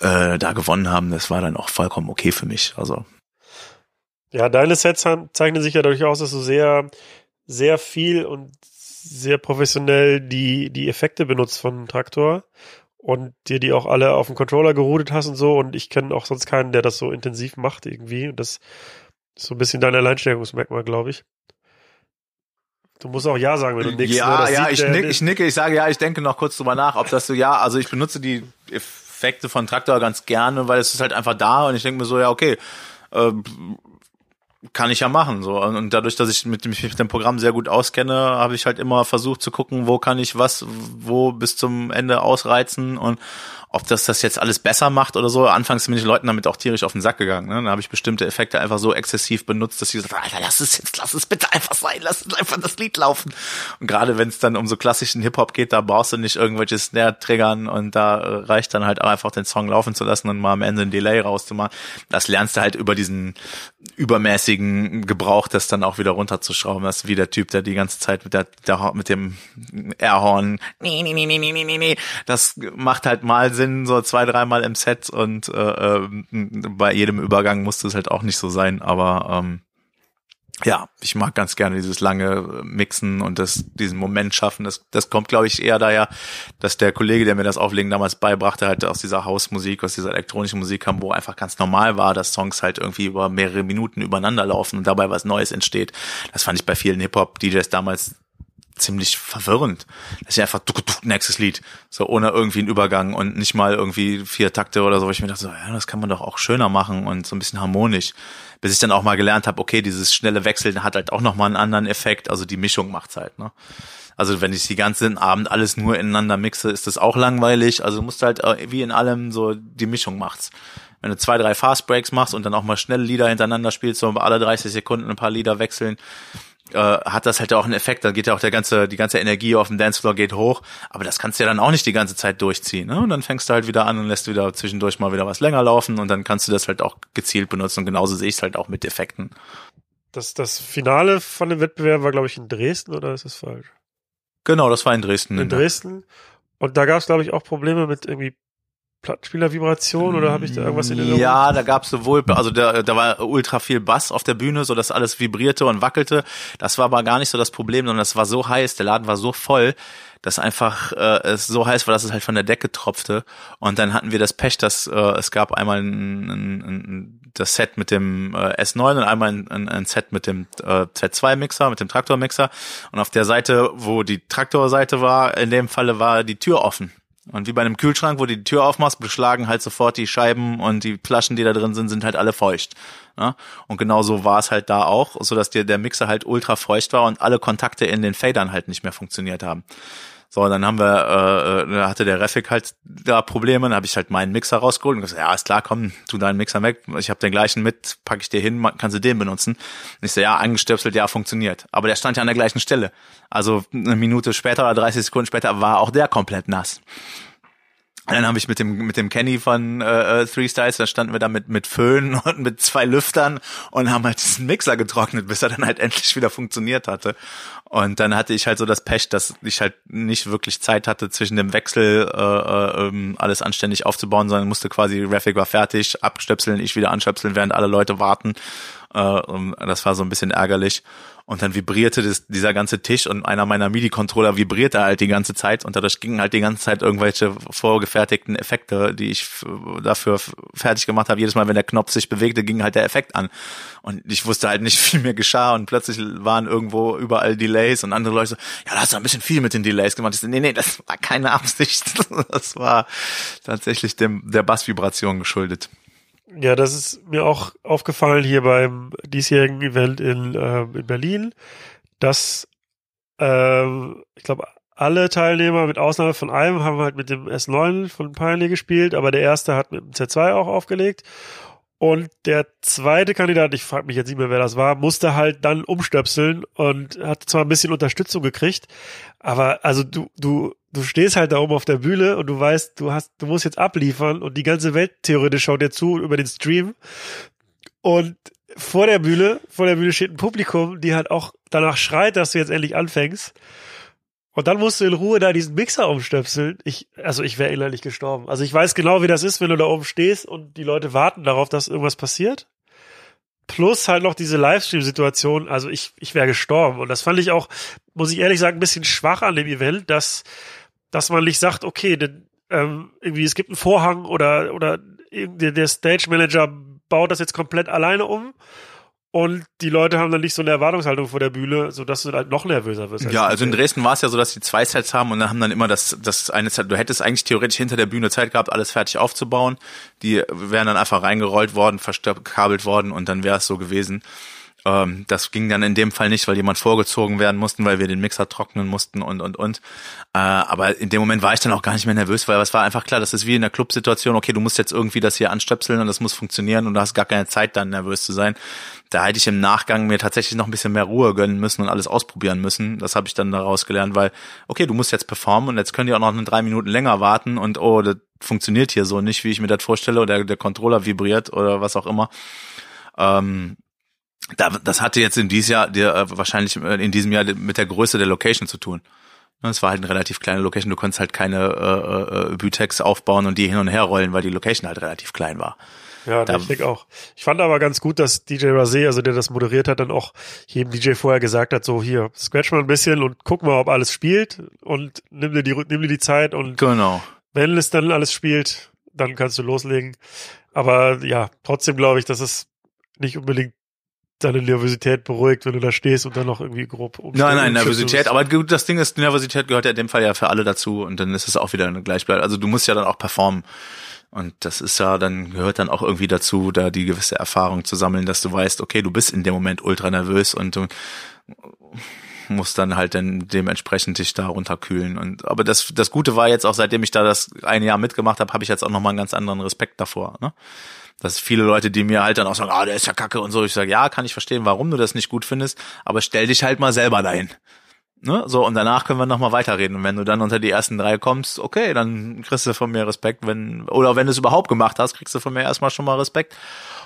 äh, da gewonnen haben, das war dann auch vollkommen okay für mich. Also. Ja, deine Sets zeichnen sich ja dadurch aus, dass du sehr, sehr viel und sehr professionell die, die Effekte benutzt von Traktor und dir die auch alle auf dem Controller geroutet hast und so. Und ich kenne auch sonst keinen, der das so intensiv macht irgendwie. Und das ist so ein bisschen dein Alleinstellungsmerkmal, glaube ich. Du musst auch Ja sagen, wenn du nickst. Ja, ne? ja, ich, nick, ich nicke, ich sage ja, ich denke noch kurz drüber nach, ob das so, ja, also ich benutze die Effekte von Traktor ganz gerne, weil es ist halt einfach da und ich denke mir so, ja, okay, äh, kann ich ja machen so und dadurch, dass ich mit dem, mit dem Programm sehr gut auskenne, habe ich halt immer versucht zu gucken, wo kann ich was, wo bis zum Ende ausreizen und ob das das jetzt alles besser macht oder so. Anfangs bin ich Leuten damit auch tierisch auf den Sack gegangen. Ne? Dann habe ich bestimmte Effekte einfach so exzessiv benutzt, dass sie gesagt haben, Alter, lass es jetzt, lass es bitte einfach sein, lass es einfach das Lied laufen. Und gerade wenn es dann um so klassischen Hip-Hop geht, da brauchst du nicht irgendwelche Snare-Triggern und da äh, reicht dann halt einfach den Song laufen zu lassen und mal am Ende ein Delay rauszumachen. Das lernst du halt über diesen übermäßigen Gebrauch, das dann auch wieder runterzuschrauben. Das ist wie der Typ, der die ganze Zeit mit der, der mit dem Airhorn, nee, nee, nee, nee, nee, nee, nee, das macht halt mal Sinn, so zwei, dreimal im Set und äh, äh, bei jedem Übergang musste es halt auch nicht so sein, aber ähm, ja, ich mag ganz gerne dieses lange Mixen und das, diesen Moment schaffen. Das, das kommt, glaube ich, eher daher, dass der Kollege, der mir das Auflegen damals beibrachte, halt aus dieser Hausmusik, aus dieser elektronischen Musik kam, wo einfach ganz normal war, dass Songs halt irgendwie über mehrere Minuten übereinander laufen und dabei was Neues entsteht. Das fand ich bei vielen Hip-Hop-DJs damals ziemlich verwirrend. Das ist einfach duck, duck, nächstes Lied. So ohne irgendwie einen Übergang und nicht mal irgendwie vier Takte oder so. Ich mir dachte so, ja, das kann man doch auch schöner machen und so ein bisschen harmonisch. Bis ich dann auch mal gelernt habe, okay, dieses schnelle Wechseln hat halt auch nochmal einen anderen Effekt. Also die Mischung macht's halt, ne? Also wenn ich die ganzen Abend alles nur ineinander mixe, ist das auch langweilig. Also musst halt äh, wie in allem so die Mischung macht's. Wenn du zwei, drei Fast Breaks machst und dann auch mal schnelle Lieder hintereinander spielst, so alle 30 Sekunden ein paar Lieder wechseln, äh, hat das halt auch einen Effekt. Da geht ja auch der ganze, die ganze Energie auf dem Dancefloor geht hoch. Aber das kannst du ja dann auch nicht die ganze Zeit durchziehen. Ne? Und dann fängst du halt wieder an und lässt wieder zwischendurch mal wieder was länger laufen und dann kannst du das halt auch gezielt benutzen. Und genauso sehe ich es halt auch mit Effekten. Das, das Finale von dem Wettbewerb war, glaube ich, in Dresden oder ist das falsch? Genau, das war in Dresden. In Dresden. Und da gab es, glaube ich, auch Probleme mit irgendwie Plattenspielervibration oder habe ich da irgendwas in Erinnerung? Ja, da gab es sowohl, also da, da war ultra viel Bass auf der Bühne, so dass alles vibrierte und wackelte. Das war aber gar nicht so das Problem, sondern es war so heiß, der Laden war so voll, dass einfach äh, es so heiß war, dass es halt von der Decke tropfte. Und dann hatten wir das Pech, dass äh, es gab einmal ein, ein, ein, das Set mit dem äh, S9 und einmal ein, ein Set mit dem äh, Z2-Mixer, mit dem Traktor-Mixer. Und auf der Seite, wo die Traktorseite war, in dem Falle war die Tür offen. Und wie bei einem Kühlschrank, wo du die Tür aufmachst, beschlagen halt sofort die Scheiben und die Flaschen, die da drin sind, sind halt alle feucht. Ja? Und genau so war es halt da auch, so dass dir der Mixer halt ultra feucht war und alle Kontakte in den Fadern halt nicht mehr funktioniert haben. So, dann haben wir, äh, da hatte der Refik halt da Probleme, dann habe ich halt meinen Mixer rausgeholt und gesagt, ja, ist klar, komm, tu deinen Mixer weg, ich habe den gleichen mit, pack ich dir hin, kannst du den benutzen. Und ich so, ja, angestöpselt, ja, funktioniert. Aber der stand ja an der gleichen Stelle. Also eine Minute später oder 30 Sekunden später war auch der komplett nass. Und dann habe ich mit dem mit dem Kenny von äh, äh, Three Styles, da standen wir da mit mit Föhn [LAUGHS] und mit zwei Lüftern und haben halt diesen Mixer getrocknet, bis er dann halt [LAUGHS] endlich wieder funktioniert hatte. Und dann hatte ich halt so das Pech, dass ich halt nicht wirklich Zeit hatte, zwischen dem Wechsel äh, äh, ähm, alles anständig aufzubauen, sondern musste quasi, Graphic war fertig, abstöpseln, ich wieder anstöpseln, während alle Leute warten. Äh, das war so ein bisschen ärgerlich. Und dann vibrierte das, dieser ganze Tisch und einer meiner MIDI-Controller vibrierte halt die ganze Zeit und dadurch gingen halt die ganze Zeit irgendwelche vorgefertigten Effekte, die ich dafür fertig gemacht habe. Jedes Mal, wenn der Knopf sich bewegte, ging halt der Effekt an. Und ich wusste halt nicht, [LAUGHS] wie mir geschah und plötzlich waren irgendwo überall Delays und andere Leute so, ja, da hast du ein bisschen viel mit den Delays gemacht. Ich so, nee, nee, das war keine Absicht. [LAUGHS] Das war tatsächlich dem, der Bassvibration geschuldet. Ja, das ist mir auch aufgefallen hier beim diesjährigen Event in, äh, in Berlin, dass äh, ich glaube, alle Teilnehmer mit Ausnahme von einem haben halt mit dem S9 von Pioneer gespielt, aber der erste hat mit dem Z2 auch aufgelegt. Und der zweite Kandidat, ich frage mich jetzt nicht mehr, wer das war, musste halt dann umstöpseln und hat zwar ein bisschen Unterstützung gekriegt, aber also du, du, du stehst halt da oben auf der Bühne und du weißt, du hast, du musst jetzt abliefern und die ganze Welt theoretisch schaut dir zu über den Stream. Und vor der Bühne, vor der Bühne steht ein Publikum, die halt auch danach schreit, dass du jetzt endlich anfängst. Und dann musst du in Ruhe da diesen Mixer umstöpseln. Ich, also ich wäre innerlich gestorben. Also ich weiß genau, wie das ist, wenn du da oben stehst und die Leute warten darauf, dass irgendwas passiert. Plus halt noch diese Livestream-Situation. Also ich, ich wäre gestorben. Und das fand ich auch, muss ich ehrlich sagen, ein bisschen schwach an dem Event, dass, dass man nicht sagt, okay, denn, ähm, irgendwie es gibt einen Vorhang oder, oder der, Stage Manager baut das jetzt komplett alleine um und die Leute haben dann nicht so eine Erwartungshaltung vor der Bühne, so dass du halt noch nervöser wirst. Ja, also in Dresden war es ja so, dass die zwei Sets haben und dann haben dann immer das, das eine Set, du hättest eigentlich theoretisch hinter der Bühne Zeit gehabt, alles fertig aufzubauen. Die wären dann einfach reingerollt worden, verkabelt worden und dann wäre es so gewesen. Ähm, das ging dann in dem Fall nicht, weil jemand vorgezogen werden mussten, weil wir den Mixer trocknen mussten und und und. Äh, aber in dem Moment war ich dann auch gar nicht mehr nervös, weil es war einfach klar, das ist wie in der Clubsituation, okay, du musst jetzt irgendwie das hier anstöpseln und das muss funktionieren und du hast gar keine Zeit, dann nervös zu sein. Da hätte ich im Nachgang mir tatsächlich noch ein bisschen mehr Ruhe gönnen müssen und alles ausprobieren müssen. Das habe ich dann daraus gelernt, weil, okay, du musst jetzt performen und jetzt können die auch noch eine drei Minuten länger warten und oh, das funktioniert hier so nicht, wie ich mir das vorstelle, oder der Controller vibriert oder was auch immer. Ähm, das hatte jetzt in diesem Jahr, der, äh, wahrscheinlich äh, in diesem Jahr mit der Größe der Location zu tun. Es war halt eine relativ kleine Location. Du konntest halt keine äh, äh, Bütex aufbauen und die hin und her rollen, weil die Location halt relativ klein war. Ja, da, ich denke auch. Ich fand aber ganz gut, dass DJ Razé, also der das moderiert hat, dann auch jedem DJ vorher gesagt hat, so hier, scratch mal ein bisschen und guck mal, ob alles spielt und nimm dir die, nimm dir die Zeit und genau. wenn es dann alles spielt, dann kannst du loslegen. Aber ja, trotzdem glaube ich, dass es nicht unbedingt deine Nervosität beruhigt, wenn du da stehst und dann noch irgendwie grob Nein, nein, Nervosität. Aber gut, das Ding ist, Nervosität gehört ja in dem Fall ja für alle dazu und dann ist es auch wieder eine Gleichbleib. Also du musst ja dann auch performen. Und das ist ja, dann gehört dann auch irgendwie dazu, da die gewisse Erfahrung zu sammeln, dass du weißt, okay, du bist in dem Moment ultra nervös und du musst dann halt dann dementsprechend dich da runterkühlen. Und aber das, das Gute war jetzt auch, seitdem ich da das ein Jahr mitgemacht habe, habe ich jetzt auch nochmal einen ganz anderen Respekt davor. Ne? dass viele Leute, die mir halt dann auch sagen, ah, der ist ja kacke und so, ich sage, ja, kann ich verstehen, warum du das nicht gut findest, aber stell dich halt mal selber dahin. Ne? So, und danach können wir nochmal weiterreden. Und wenn du dann unter die ersten drei kommst, okay, dann kriegst du von mir Respekt, wenn, oder wenn du es überhaupt gemacht hast, kriegst du von mir erstmal schon mal Respekt.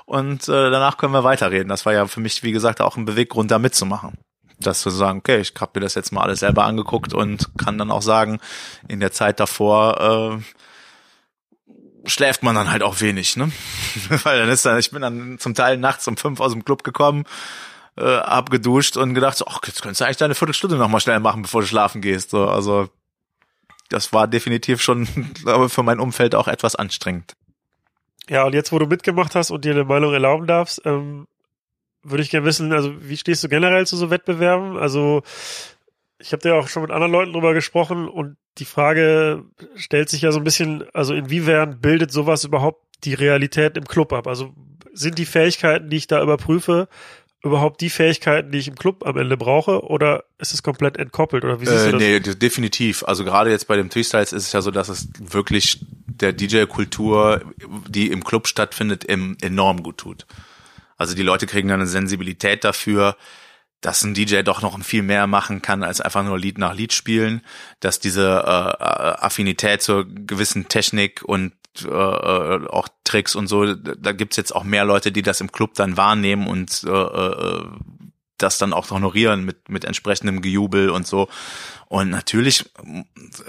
Und äh, danach können wir weiterreden. Das war ja für mich, wie gesagt, auch ein Beweggrund, da mitzumachen. Dass zu sagen, okay, ich habe mir das jetzt mal alles selber angeguckt und kann dann auch sagen, in der Zeit davor, äh, schläft man dann halt auch wenig, ne? [LAUGHS] Weil dann ist dann, ich bin dann zum Teil nachts um fünf aus dem Club gekommen, äh, abgeduscht und gedacht, so, ach, jetzt könntest du eigentlich deine Viertelstunde nochmal schnell machen, bevor du schlafen gehst. So, also das war definitiv schon, [LAUGHS] glaube für mein Umfeld auch etwas anstrengend. Ja, und jetzt, wo du mitgemacht hast und dir eine Meinung erlauben darfst, ähm, würde ich gerne wissen, also wie stehst du generell zu so Wettbewerben? Also ich habe ja auch schon mit anderen Leuten drüber gesprochen und die Frage stellt sich ja so ein bisschen, also inwiefern bildet sowas überhaupt die Realität im Club ab? Also sind die Fähigkeiten, die ich da überprüfe, überhaupt die Fähigkeiten, die ich im Club am Ende brauche, oder ist es komplett entkoppelt? Oder wie siehst äh, du das? Nee, definitiv. Also gerade jetzt bei dem Freestyles ist es ja so, dass es wirklich der DJ-Kultur, die im Club stattfindet, enorm gut tut. Also die Leute kriegen dann eine Sensibilität dafür, dass ein DJ doch noch viel mehr machen kann, als einfach nur Lied nach Lied spielen, dass diese äh, Affinität zur gewissen Technik und äh, äh, auch Tricks und so, da gibt's jetzt auch mehr Leute, die das im Club dann wahrnehmen und äh, äh, das dann auch honorieren mit, mit entsprechendem Gejubel und so. Und natürlich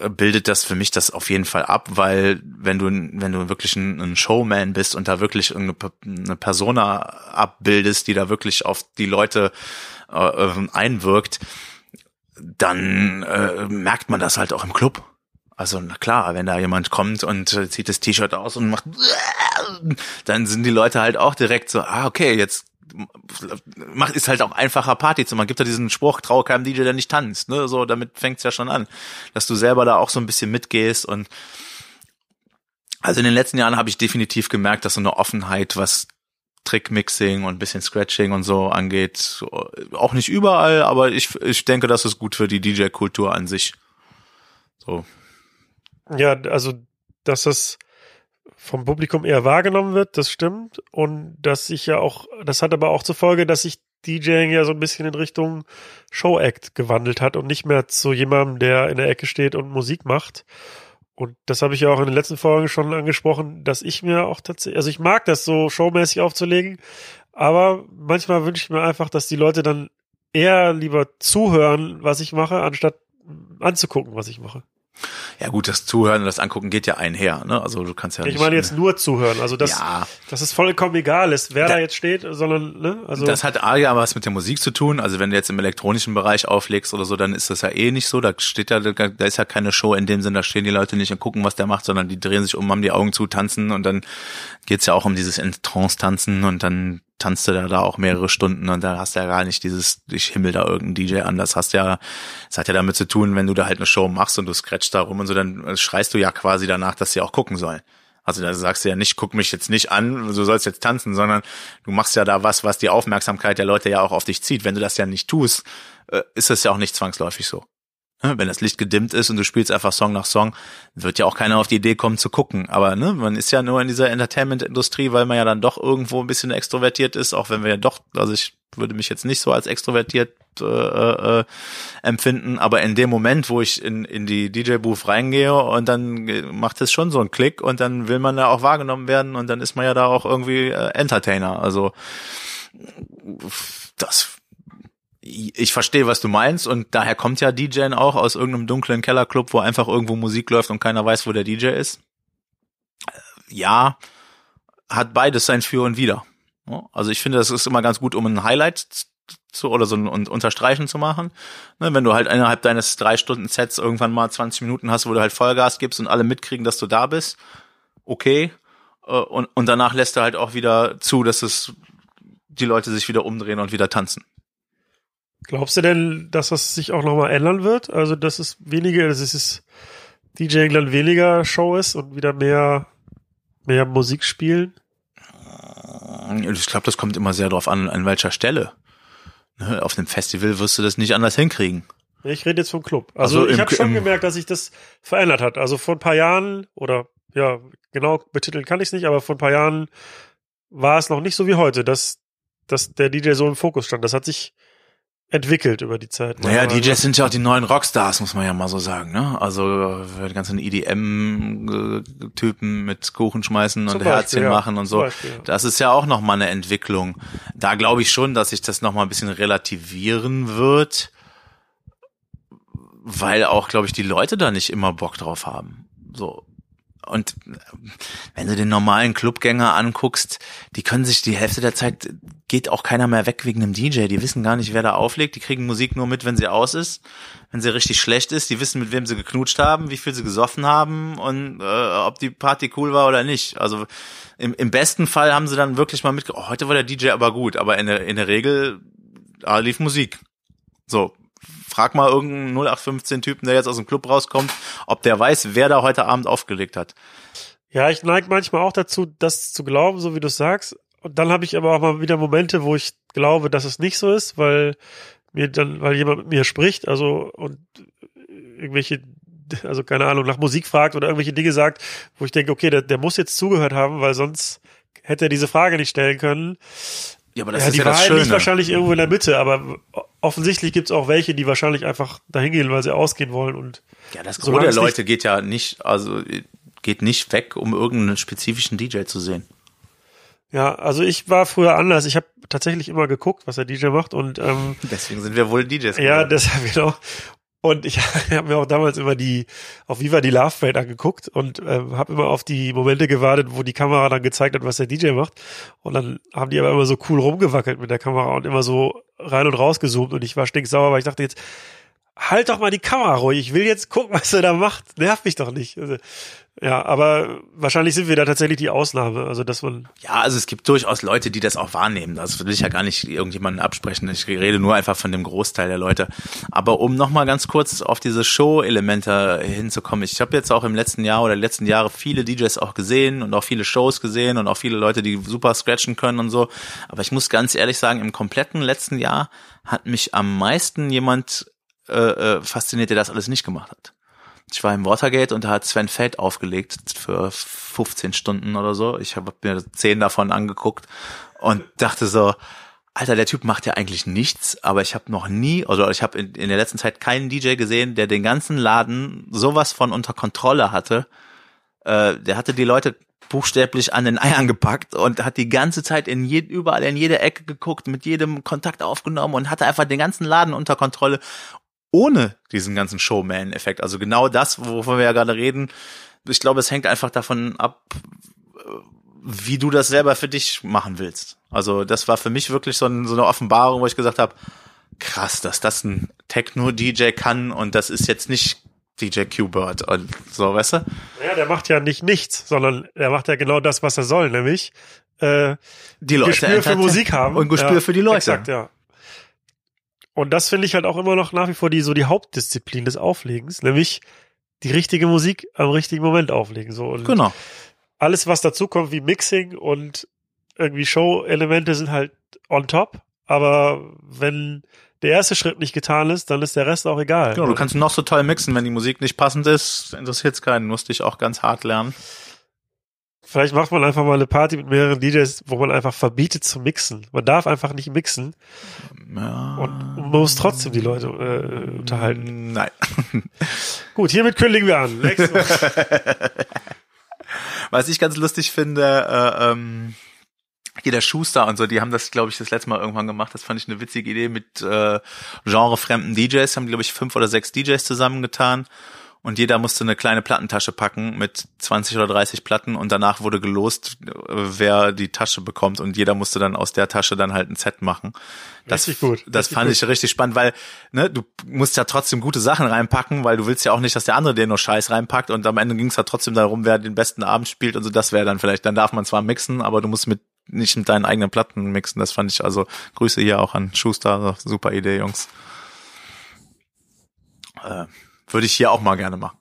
bildet das für mich das auf jeden Fall ab, weil wenn du, wenn du wirklich ein, ein Showman bist und da wirklich eine, eine Persona abbildest, die da wirklich auf die Leute äh, einwirkt, dann äh, merkt man das halt auch im Club. Also na klar, wenn da jemand kommt und äh, zieht das T-Shirt aus und macht, dann sind die Leute halt auch direkt so, ah okay, jetzt macht ist halt auch einfacher Party zu machen. Gibt ja diesen Spruch, traue keinem DJ, der nicht tanzt. Ne? So, damit fängt's ja schon an, dass du selber da auch so ein bisschen mitgehst und also in den letzten Jahren habe ich definitiv gemerkt, dass so eine Offenheit, was Trickmixing und bisschen Scratching und so angeht. Auch nicht überall, aber ich, ich denke, das ist gut für die DJ-Kultur an sich. So. Ja, also, dass es vom Publikum eher wahrgenommen wird, das stimmt. Und dass ich ja auch, das hat aber auch zur Folge, dass sich DJing ja so ein bisschen in Richtung Show-Act gewandelt hat und nicht mehr zu jemandem, der in der Ecke steht und Musik macht. Und das habe ich ja auch in den letzten Folgen schon angesprochen, dass ich mir auch tatsächlich, also ich mag das so showmäßig aufzulegen, aber manchmal wünsche ich mir einfach, dass die Leute dann eher lieber zuhören, was ich mache, anstatt anzugucken, was ich mache. Ja gut, das Zuhören und das Angucken geht ja einher, ne? Also du kannst ja Ich nicht, meine jetzt nur zuhören, also das, Ja. das ist vollkommen egal ist, wer da, Da- jetzt steht, sondern, ne? Also das hat A ja was mit der Musik zu tun. Also wenn du jetzt im elektronischen Bereich auflegst oder so, dann ist das ja eh nicht so. Da steht ja, da ist ja keine Show in dem Sinn, da stehen die Leute nicht und gucken, was der macht, sondern die drehen sich um, haben die Augen zu, tanzen und dann geht's ja auch um dieses in Trance tanzen und dann tanzt du da, da auch mehrere Stunden und dann hast du ja gar nicht dieses, ich himmel da irgendeinen DJ an. Das hast ja, das hat ja damit zu tun, wenn du da halt eine Show machst und du scratchst da rum und so, dann schreist du ja quasi danach, dass sie auch gucken sollen. Also da sagst du ja nicht, guck mich jetzt nicht an, du sollst jetzt tanzen, sondern du machst ja da was, was die Aufmerksamkeit der Leute ja auch auf dich zieht. Wenn du das ja nicht tust, äh, ist das ja auch nicht zwangsläufig so. Ne, Wenn das Licht gedimmt ist und du spielst einfach Song nach Song, wird ja auch keiner auf die Idee kommen zu gucken. Aber ne, man ist ja nur in dieser Entertainment-Industrie, weil man ja dann doch irgendwo ein bisschen extrovertiert ist, auch wenn wir ja doch, also ich würde mich jetzt nicht so als extrovertiert äh, äh, empfinden, aber in dem Moment, wo ich in, in die DJ-Booth reingehe und dann ge- macht es schon so einen Klick und dann will man ja auch wahrgenommen werden und dann ist man ja da auch irgendwie äh, Entertainer. Also das ich verstehe, was du meinst und daher kommt ja DJing auch aus irgendeinem dunklen Kellerclub, wo einfach irgendwo Musik läuft und keiner weiß, wo der DJ ist. Äh, Ja, hat beides sein Für und Wider. Also ich finde, das ist immer ganz gut, um ein Highlight zu oder so ein unterstreichen zu machen. Ne, wenn du halt innerhalb deines drei Stunden Sets irgendwann mal 20 Minuten hast, wo du halt Vollgas gibst und alle mitkriegen, dass du da bist, okay. Äh, Und, und danach lässt du halt auch wieder zu, dass es die Leute sich wieder umdrehen und wieder tanzen. Glaubst du denn, dass das sich auch nochmal ändern wird? Also, dass es weniger, dass es DJ dann weniger Show ist und wieder mehr, mehr Musik spielen? Ich glaube, das kommt immer sehr darauf an, an welcher Stelle. Ne, Auf einem Festival wirst du das nicht anders hinkriegen. Ich rede jetzt vom Club. Also, Also ich habe schon gemerkt, dass sich das verändert hat. Also vor ein paar Jahren oder ja, genau betiteln kann ich es nicht, aber vor ein paar Jahren war es noch nicht so wie heute, dass, dass der DJ so im Fokus stand. Das hat sich entwickelt über die Zeit. Naja, Aber- DJs sind ja auch die neuen Rockstars, muss man ja mal so sagen. Ne? Also äh, die ganzen EDM-Typen mit Kuchen schmeißen und Beispiel, Herzchen ja. machen und so. Beispiel, ja. Das ist ja auch noch mal eine Entwicklung. Da glaube ich schon, dass sich das noch mal ein bisschen relativieren wird, weil auch, glaube ich, die Leute da nicht immer Bock drauf haben. So. Und äh, wenn du den normalen Clubgänger anguckst, die können sich die Hälfte der Zeit geht auch keiner mehr weg wegen einem DJ. Die wissen gar nicht, wer da auflegt. Die kriegen Musik nur mit, wenn sie aus ist, wenn sie richtig schlecht ist. Die wissen, mit wem sie geknutscht haben, wie viel sie gesoffen haben und äh, ob die Party cool war oder nicht. Also im, im besten Fall haben sie dann wirklich mal mitge... Oh, heute war der DJ aber gut, aber in der, in der Regel ah, lief Musik. So, frag mal irgendeinen 0815-Typen, der jetzt aus dem Club rauskommt, ob der weiß, wer da heute Abend aufgelegt hat. Ja, ich neige manchmal auch dazu, das zu glauben, so wie du sagst. Und dann habe ich aber auch mal wieder Momente, wo ich glaube, dass es nicht so ist, weil mir dann, weil jemand mit mir spricht, also und irgendwelche, also keine Ahnung, nach Musik fragt oder irgendwelche Dinge sagt, wo ich denke, okay, der, der muss jetzt zugehört haben, weil sonst hätte er diese Frage nicht stellen können. Ja, aber das ja, ist die ja das Wahrheit Schöne. liegt wahrscheinlich irgendwo in der Mitte, aber offensichtlich gibt es auch welche, die wahrscheinlich einfach dahin gehen, weil sie ausgehen wollen und Ja, das Gros der Leute geht ja nicht, also geht nicht weg, um irgendeinen spezifischen DJ zu sehen. ja, also ich war früher anders. Ich habe tatsächlich immer geguckt, was der DJ macht und ähm, [LAUGHS] Deswegen sind wir wohl DJs. Ja, geworden. deshalb [LAUGHS] genau. Und ich [LAUGHS] habe mir auch damals immer die auf Viva die Love Parade angeguckt und ähm, habe immer auf die Momente gewartet, wo die Kamera dann gezeigt hat, was der DJ macht. Und dann haben die aber immer so cool rumgewackelt mit der Kamera und immer so rein und raus gezoomt und ich war stinksauer, weil ich dachte jetzt, halt doch mal die Kamera ruhig, ich will jetzt gucken, was er da macht. Nerv mich doch nicht. Also, ja, aber wahrscheinlich sind wir da tatsächlich die Ausnahme. Also, dass man, Ja, also es gibt durchaus Leute, die das auch wahrnehmen. Das will ich ja gar nicht irgendjemanden absprechen. Ich rede nur einfach von dem Großteil der Leute. Aber um nochmal ganz kurz auf diese Show-Elemente hinzukommen. Ich habe jetzt auch im letzten Jahr oder letzten Jahre viele DJs auch gesehen und auch viele Shows gesehen und auch viele Leute, die super scratchen können und so. Aber ich muss ganz ehrlich sagen, im kompletten letzten Jahr hat mich am meisten jemand äh, äh, fasziniert, der das alles nicht gemacht hat. Ich war im Watergate und da hat Sven Feld aufgelegt für 15 Stunden oder so. Ich habe mir zehn davon angeguckt und dachte so, Alter, der Typ macht ja eigentlich nichts, aber ich habe noch nie, also ich habe in, in der letzten Zeit keinen DJ gesehen, der den ganzen Laden sowas von unter Kontrolle hatte. Äh, der hatte die Leute buchstäblich an den Eiern gepackt und hat die ganze Zeit in je, überall in jede Ecke geguckt, mit jedem Kontakt aufgenommen und hatte einfach den ganzen Laden unter Kontrolle ohne diesen ganzen Showman-Effekt. Also genau das, wovon wir ja gerade reden. Ich glaube, es hängt einfach davon ab, äh, wie du das selber für dich machen willst. Also das war für mich wirklich so, ein, so eine Offenbarung, wo ich gesagt habe, krass, dass das ein Techno-DJ kann und das ist jetzt nicht DJ Q-Bird und so, weißt du? ja, der macht ja nicht nichts, sondern er macht ja genau das, was er soll, nämlich äh, Die Leute Gespür für Musik haben. Und Gespür ja, für die Leute. Exakt, ja. Und das finde ich halt auch immer noch nach wie vor die so die Hauptdisziplin des Auflegens, nämlich die richtige Musik am richtigen Moment auflegen. So und Genau. alles, was dazu kommt, wie Mixing und irgendwie Show-Elemente sind halt on top. Aber wenn der erste Schritt nicht getan ist, dann ist der Rest auch egal. Genau, du kannst noch so toll mixen, wenn die Musik nicht passend ist, interessiert's keinen, musste ich auch ganz hart lernen. Vielleicht macht man einfach mal eine Party mit mehreren DJs, wo man einfach verbietet zu mixen. Man darf einfach nicht mixen Ja. und man muss trotzdem die Leute äh, unterhalten. Nein. [LAUGHS] Gut, hiermit kündigen wir an. [LAUGHS] Was ich ganz lustig finde, äh, ähm, hier der Schuster und so, die haben das, glaube ich, das letzte Mal irgendwann gemacht. Das fand ich eine witzige Idee mit äh, genrefremden DJs. Haben, glaube ich, fünf oder sechs DJs zusammengetan. Und jeder musste eine kleine Plattentasche packen mit 20 oder 30 Platten und danach wurde gelost, äh, wer die Tasche bekommt und jeder musste dann aus der Tasche dann halt ein Set machen. Das, Richtig gut, Das richtig fand gut. ich richtig spannend, weil ne, du musst ja trotzdem gute Sachen reinpacken, weil du willst ja auch nicht, dass der andere dir nur Scheiß reinpackt und am Ende ging es ja trotzdem darum, wer den besten Abend spielt und so, das wäre dann vielleicht, dann darf man zwar mixen, aber du musst mit nicht mit deinen eigenen Platten mixen. Das fand ich also, Grüße hier auch an Schuster, super Idee, Jungs. Äh, würde ich hier auch mal gerne machen.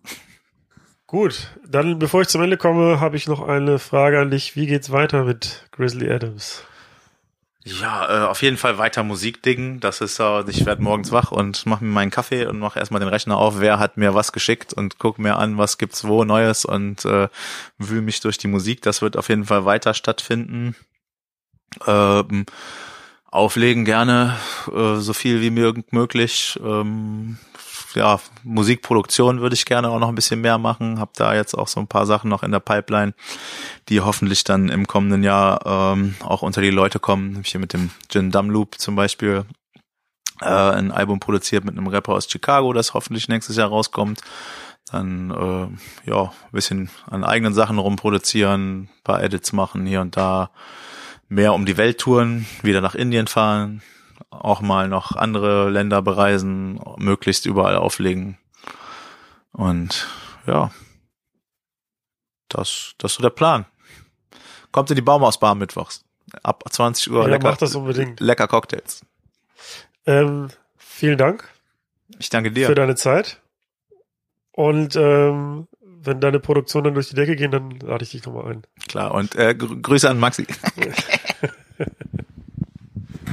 Gut, dann bevor ich zum Ende komme, habe ich noch eine Frage an dich. Wie geht's weiter mit Grizzly Adams? Ja, äh, auf jeden Fall weiter Musik dingen. Das ist äh, ich werde morgens wach und mache mir meinen Kaffee und mache erstmal den Rechner auf, wer hat mir was geschickt und gucke mir an, was gibt's wo Neues und äh, wühle mich durch die Musik. Das wird auf jeden Fall weiter stattfinden. Ähm, auflegen gerne, äh, so viel wie möglich. Ähm, ja, Musikproduktion würde ich gerne auch noch ein bisschen mehr machen. Hab da jetzt auch so ein paar Sachen noch in der Pipeline, die hoffentlich dann im kommenden Jahr ähm, auch unter die Leute kommen. Hab ich hier mit dem Gin Dumb Loop zum Beispiel äh, ein Album produziert mit einem Rapper aus Chicago, das hoffentlich nächstes Jahr rauskommt. Dann äh, ja, bisschen an eigenen Sachen rumproduzieren, paar Edits machen hier und da, mehr um die Welt touren, wieder nach Indien fahren, auch mal noch andere Länder bereisen, möglichst überall auflegen. Und ja, das, das ist so der Plan. Kommt in die Baumhausbar mittwochs. Ab 20 Uhr Ja, lecker, mach das unbedingt. lecker Cocktails. Ähm, vielen Dank Ich danke für dir. deine Zeit. Und ähm, wenn deine Produktionen dann durch die Decke gehen, dann lade ich dich nochmal ein. Klar. Und äh, grü- Grüße an Maxi. [LAUGHS]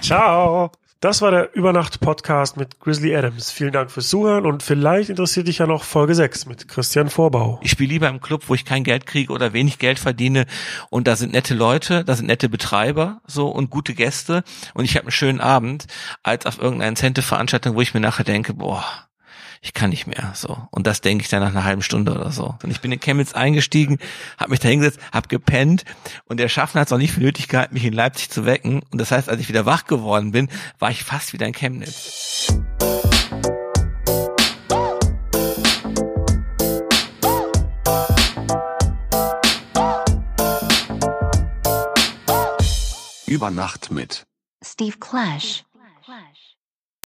Ciao. Das war der Übernacht-Podcast mit Grizzly Adams. Vielen Dank fürs Zuhören und vielleicht interessiert dich ja noch Folge 6 mit Christian Vorbau. Ich spiele lieber im Club, wo ich kein Geld kriege oder wenig Geld verdiene und da sind nette Leute, da sind nette Betreiber so und gute Gäste und ich habe einen schönen Abend, als auf irgendeiner Incentive-Veranstaltung, wo ich mir nachher denke, boah, ich kann nicht mehr so. Und das denke ich dann nach einer halben Stunde oder so. Und ich bin in Chemnitz eingestiegen, habe mich da hingesetzt, habe gepennt und der Schaffner hat es auch nicht für nötig gehabt, mich in Leipzig zu wecken. Und das heißt, als ich wieder wach geworden bin, war ich fast wieder in Chemnitz. Über Nacht mit. Steve. Clash.